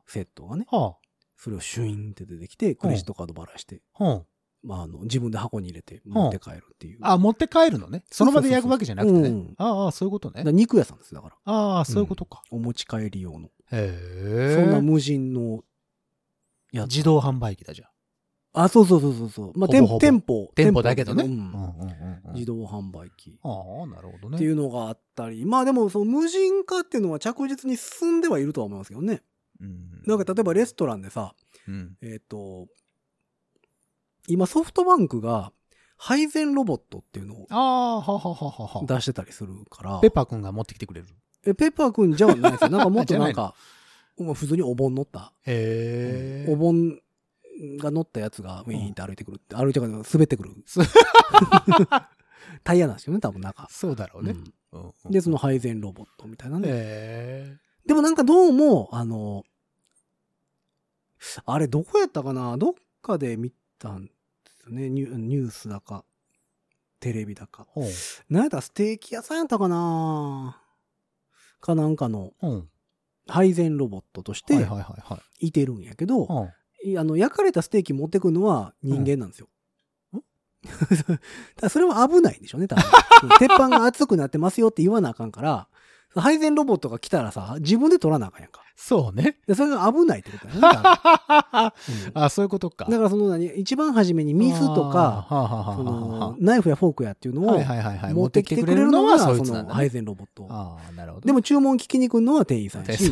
セットがね。あ、はそれをシュインって出てきて、クレジットカード払いして、あ、はまあ、あの、自分で箱に入れて持って帰るっていう。あ。あ、持って帰るのね。その場で焼くわけじゃなくてね。うんああ、そういうことね。肉屋さんですだから。ああ、そういうことか。お持ち帰り用の。へえ。そんな無人のやつ。自動販売機だじゃん。あ、そうそうそうそうそう。まあ、ほぼほぼ店店舗。店舗だけどね。ううんんうんうんうん自動販売機。ああ、なるほどね。っていうのがあったり、まあでもその無人化っていうのは着実に進んではいるとは思いますけどね。うんなんか例えばレストランでさ、うん。えっ、と、今ソフトバンクが配膳ロボットっていうのをああ、ははははは。出してたりするから、ペッパーくんが持ってきてくれる。えペッパーくんじゃないですよ。なんかもっとなんか、[LAUGHS] まあ普通にお盆乗った、へえ。お盆が乗ったやつがウィーンって歩いてくるって、歩いてくる、滑ってくる。タイヤなん。ですよね、多分中。そうだろうね。うん。で、その配膳ロボットみたいなね。へでもなん。かどうも、あの、あれどこやったかなどっかで見たん。ですよね。ニュースだか、テレビだか。ほう。なん。やったらステーキ屋さん。やったかなかなん。かのうん。配膳ロボットとしてはいはいはいはい。いてるんやけど、うんいあの、焼かれたステーキ持ってくるのは人間なんですよ。うん [LAUGHS] だそれは危ないんでしょうね、多分。[LAUGHS] 鉄板が熱くなってますよって言わなあかんから、配膳ロボットが来たらさ、自分で取らなあかんやんか。そうね。でそれが危ないってことだよね。うん [LAUGHS] あ、そういうことか。だからその何、一番初めに水とか、そはあのナイフやフォークやっていうのを。持ってきてくれるのが、その配膳ロボット。ああ、なるほど。でも注文聞きに来るのは店員さんやし、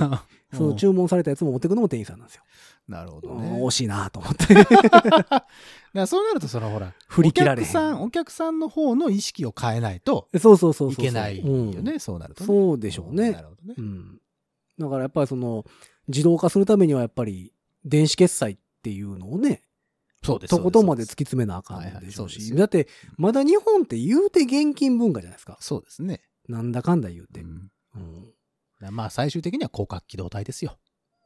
その注文されたやつも持ってくるのも店員さんなんですよ。なるほどうんね。惜しいなと思って。[LAUGHS] そうなると、そのほら、振り切られお客さん、お客さんの方の意識を変えないとそうそうそう。いけないようんね、そうなるとね。そうでしょうねなるほどねう。ん。だからやっぱりその、自動化するためにはやっぱり、電子決済っていうのをね、そうです。とことんまで突き詰めなあかんでしょうし。だって、まだ日本って言うて現金文化じゃないですか。そうですね。なんだかんだ言うて。うんうんまあ、最終的には広角機動隊ですよ。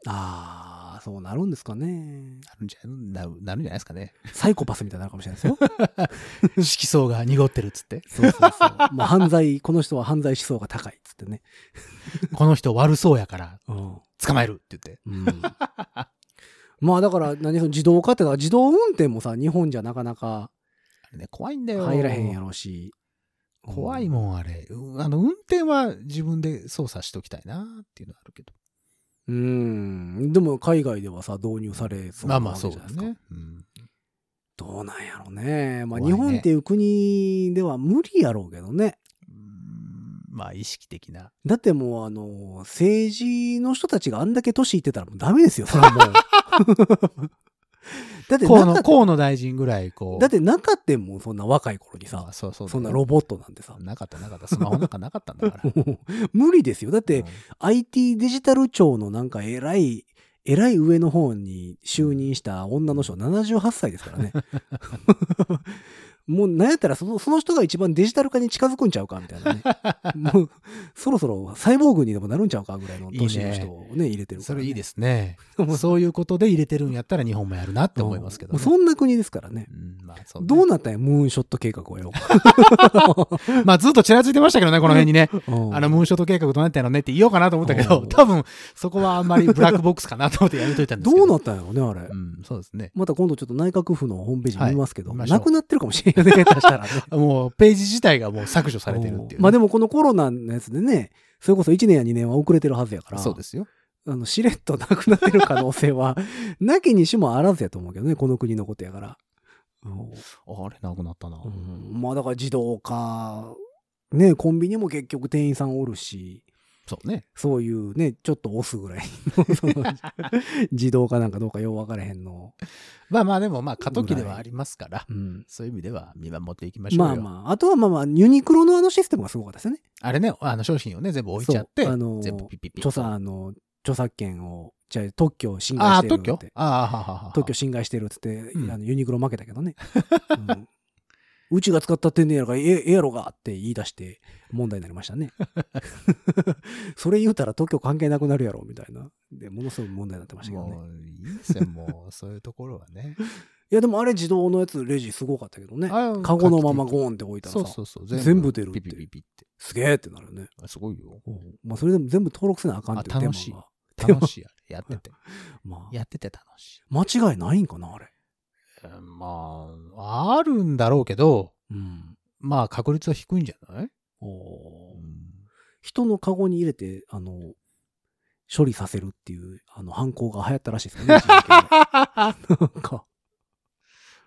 ああ、そうなるんですかね。なるんじゃなるなるんじゃないですかね。サイコパスみたいになるかもしれないですよ。色相が濁ってるっつって。そうそうそう。もう犯罪、この人は犯罪思想が高いっつってね。この人悪そうやからうん。捕まえるって言って。うん、まあだから、何その自動化ってのは自動運転もさ、日本じゃなかなかあれね、怖いんだよ。入らへんやろうし。怖いもん、あれ。うんあの、運転は自分で操作しときたいなっていうのはあるけど。うん。でも海外ではさ、導入されそうなまあまあ、わけじゃないですか。そうだね。うんどうなんやろうね。まあ日本っていう国では無理やろうけどね。うんまあ、意識的な。だってもうあの、政治の人たちがあんだけ年いってたらもうダメですよ、それはもう。[LAUGHS] [LAUGHS] だって河野、河野大臣ぐらい、こう。だってなかったもん、そんな若い頃にさまあ、。そうそうそんなロボットなんてさ。なかったなかった。スマホなんかなかったんだから。[LAUGHS] 無理ですよ。だって、うん IT デジタル庁のなんか偉い、偉い上の方に就任した女の人78歳ですからね。[LAUGHS] もうなんやったらそのその人が一番デジタル化に近づくんちゃうかみたいなね。[LAUGHS] もうそろそろサイボーグにでもなるんちゃうかぐらいの年の人をね、入れてるね。それいいですね。[LAUGHS] そういうことで入れてるんやったら日本もやるなって思いますけど、ね。そんな国ですからね。うん、まあそうねどうなったんや、ムーンショット計画をよ。[LAUGHS] まあずっとちらついてましたけどね、この辺にね。うんあの、ムーンショット計画どうなったんやろねって言おうかなと思ったけど、うん多分、そこはあんまりブラックボックスかなと思ってやめといたんですけど。どうなったんやろうね、あれ。うん、そうですね。また今度ちょっと内閣府のホームページ見ますけど、はいなくなってるかもしれな [LAUGHS] いね、下手したらね。もう、ページ自体がもう削除されてるっていうね、まあでもこのコロナのやつでね、それこそ1年や2年は遅れてるはずやから、そうですよ。あの、しれっとなくなってる可能性は、[LAUGHS] なきにしもあらずやと思うけどね、この国のことやから。うんあれ、なくなったな。うんまあだから自動化、ね、コンビニも結局店員さんおるし、そうね。そういうね、ちょっと押すぐらいの、そ [LAUGHS] の自動化なんかどうかよう分からへんの。まあまあでも、まあ過渡期ではありますから、うん。そういう意味では見守っていきましょうよ。まあまあ、あとはまあまあ、ユニクロのあのシステムがすごかったですよね。あれね、あの商品をね、全部置いちゃって、あのー全部ピッピッピッ。著作の、著作権を、じゃあ特許を侵害ああ、してる特許って。ああ、はははは。特許侵害してるっつって、うんあのユニクロ負けたけどね。[LAUGHS] うんうちが使ったってんねやから、ええええやろがって言い出して問題になりましたね。[LAUGHS] それ言うたら特許関係なくなるやろ、みたいな。で、ものすごい問題になってましたけどねも。ういいですよ、もう、そういうところはね。[LAUGHS] いや、でもあれ自動のやつ、レジすごかったけどね。あカゴのままゴーンって置いたらさ、そうそうそう。全部出るってピピピピって。すげえってなるよね。あすごいよ。うんまあ、それでも全部登録せなあかんって楽しい。楽しい。やってて。[LAUGHS] まやってて楽しい。あ、間違いないんかな、あれ。えーまあ、あるんだろうけど、うん。まあ、確率は低いんじゃない？おー。うん。人のカゴに入れて、あの、処理させるっていう、あの、犯行が流行ったらしいですね [LAUGHS] なんか、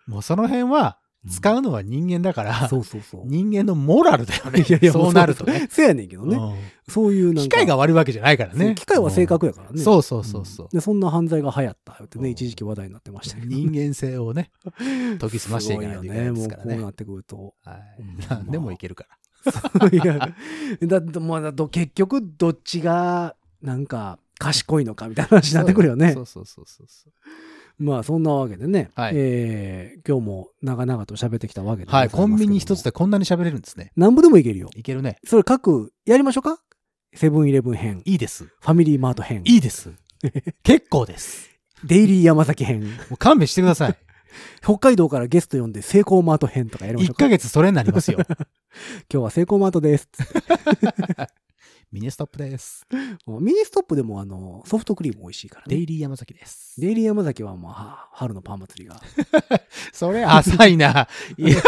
もうその辺は、使うのは人間だから、そうそうそう。人間のモラルだよね。いやいやそうなるとね。そうやねんけどね。うそういう。機械が悪いわけじゃないからね。機械は正確やからね。そうそうそうそう。で、そんな犯罪が流行ったってね、うん一時期話題になってましたけど。人間性をね、[LAUGHS] 研ぎ澄ましていかないといけないですからね。もうこうなってくると。はいうん何でもいけるから。いや、だってもうだと結局どっちがなんか賢いのかみたいな話になってくるよねそ。うそうそうそうそう。まあそんなわけでね、はいえー今日も長々と喋ってきたわけではい、コンビニ一つで。でこんなに喋れるんですね。何部でもいけるよ。いけるね。それ各、やりましょうか？セブンイレブン編、いいです。ファミリーマート編、いいです。[LAUGHS] 結構です。デイリー山崎編、もう勘弁してください。[LAUGHS] 北海道からゲスト呼んでセイコーマート編とかやりましょ1うかヶ月それになりますよ。[LAUGHS] 今日はセイコーマートです。ミニストップです。[LAUGHS] ミニストップでもあの、ソフトクリーム美味しいからね。デイリー山崎です。デイリー山崎はもうは春のパン祭りが。[LAUGHS] それ浅いな。[LAUGHS] いや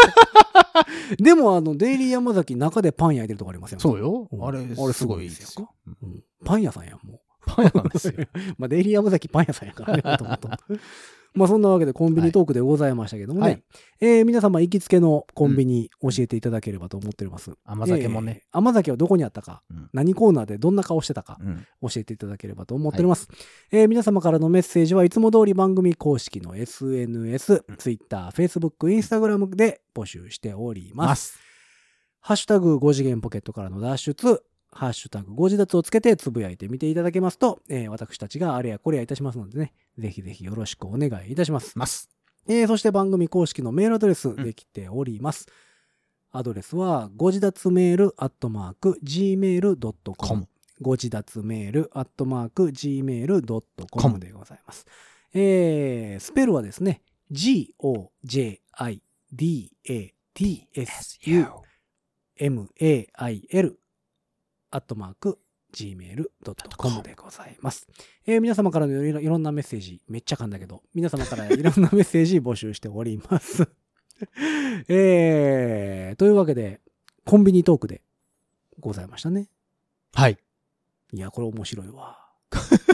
でもあの、デイリー山崎中でパン焼いてるとこありますよね。そうよう。んあれ、あれすすごいですよ。うんパン屋さんやん、もう。パン屋なんですよ。まあ、デイリー山崎パン屋さんやからね、もともと。まあ、そんなわけでコンビニトークでございましたけどもね。はいえー皆様行きつけのコンビニ教えていただければと思っております。甘酒もね。えー甘酒はどこにあったか、うん何コーナーでどんな顔してたか、うん教えていただければと思っております。えー皆様からのメッセージはいつも通り番組公式の SNS、うん Twitter、Facebook、Instagram で募集しております。ます。ハッシュタグ5次元ポケットからの脱出、ハッシュタグ5次脱をつけてつぶやいてみていただけますと、えー私たちがあれやこれやいたしますのでね、ぜひぜひよろしくお願いいたします。ます。えーそして番組公式のメールアドレスんできております。アドレスは、ご自立メールアットマーク gmail.com com。ご自立メールアットマーク gmail.com でございます。えースペルはですね、g-o-j-i-d-a-t-s-u mail アットマーク gmail.com でございます。えー皆様からのいろいろんなメッセージ、めっちゃ噛んだけど、皆様からいろんなメッセージ募集しております。[LAUGHS] えー、というわけで、コンビニトークでございましたね。はい。いや、これ面白いわ。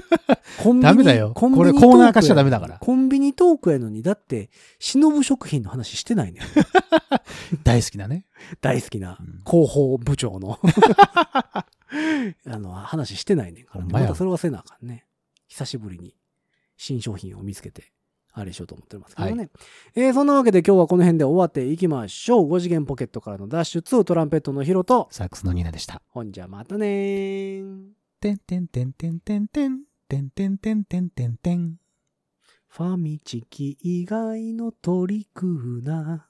[LAUGHS] コンビニダメだよコンビニこれコーナー化しちゃダメだからコンビニトークやのに、だって、忍食品の話してないねん。[LAUGHS] 大好きなね。[LAUGHS] 大好きなうん広報部長のあの話してないねんから、ね、またそれはせなあかんね。久しぶりに新商品を見つけて、あれしようと思ってますけどね。えーそんなわけで今日はこの辺で終わっていきましょう。5次元ポケットからの脱出、トランペットのヒロと、サックスのニーナでした。ほんじゃまたねー。てんてんてんてんてんてん。てんてんてんてんてんてん。ファミチキ以外のトリクーな。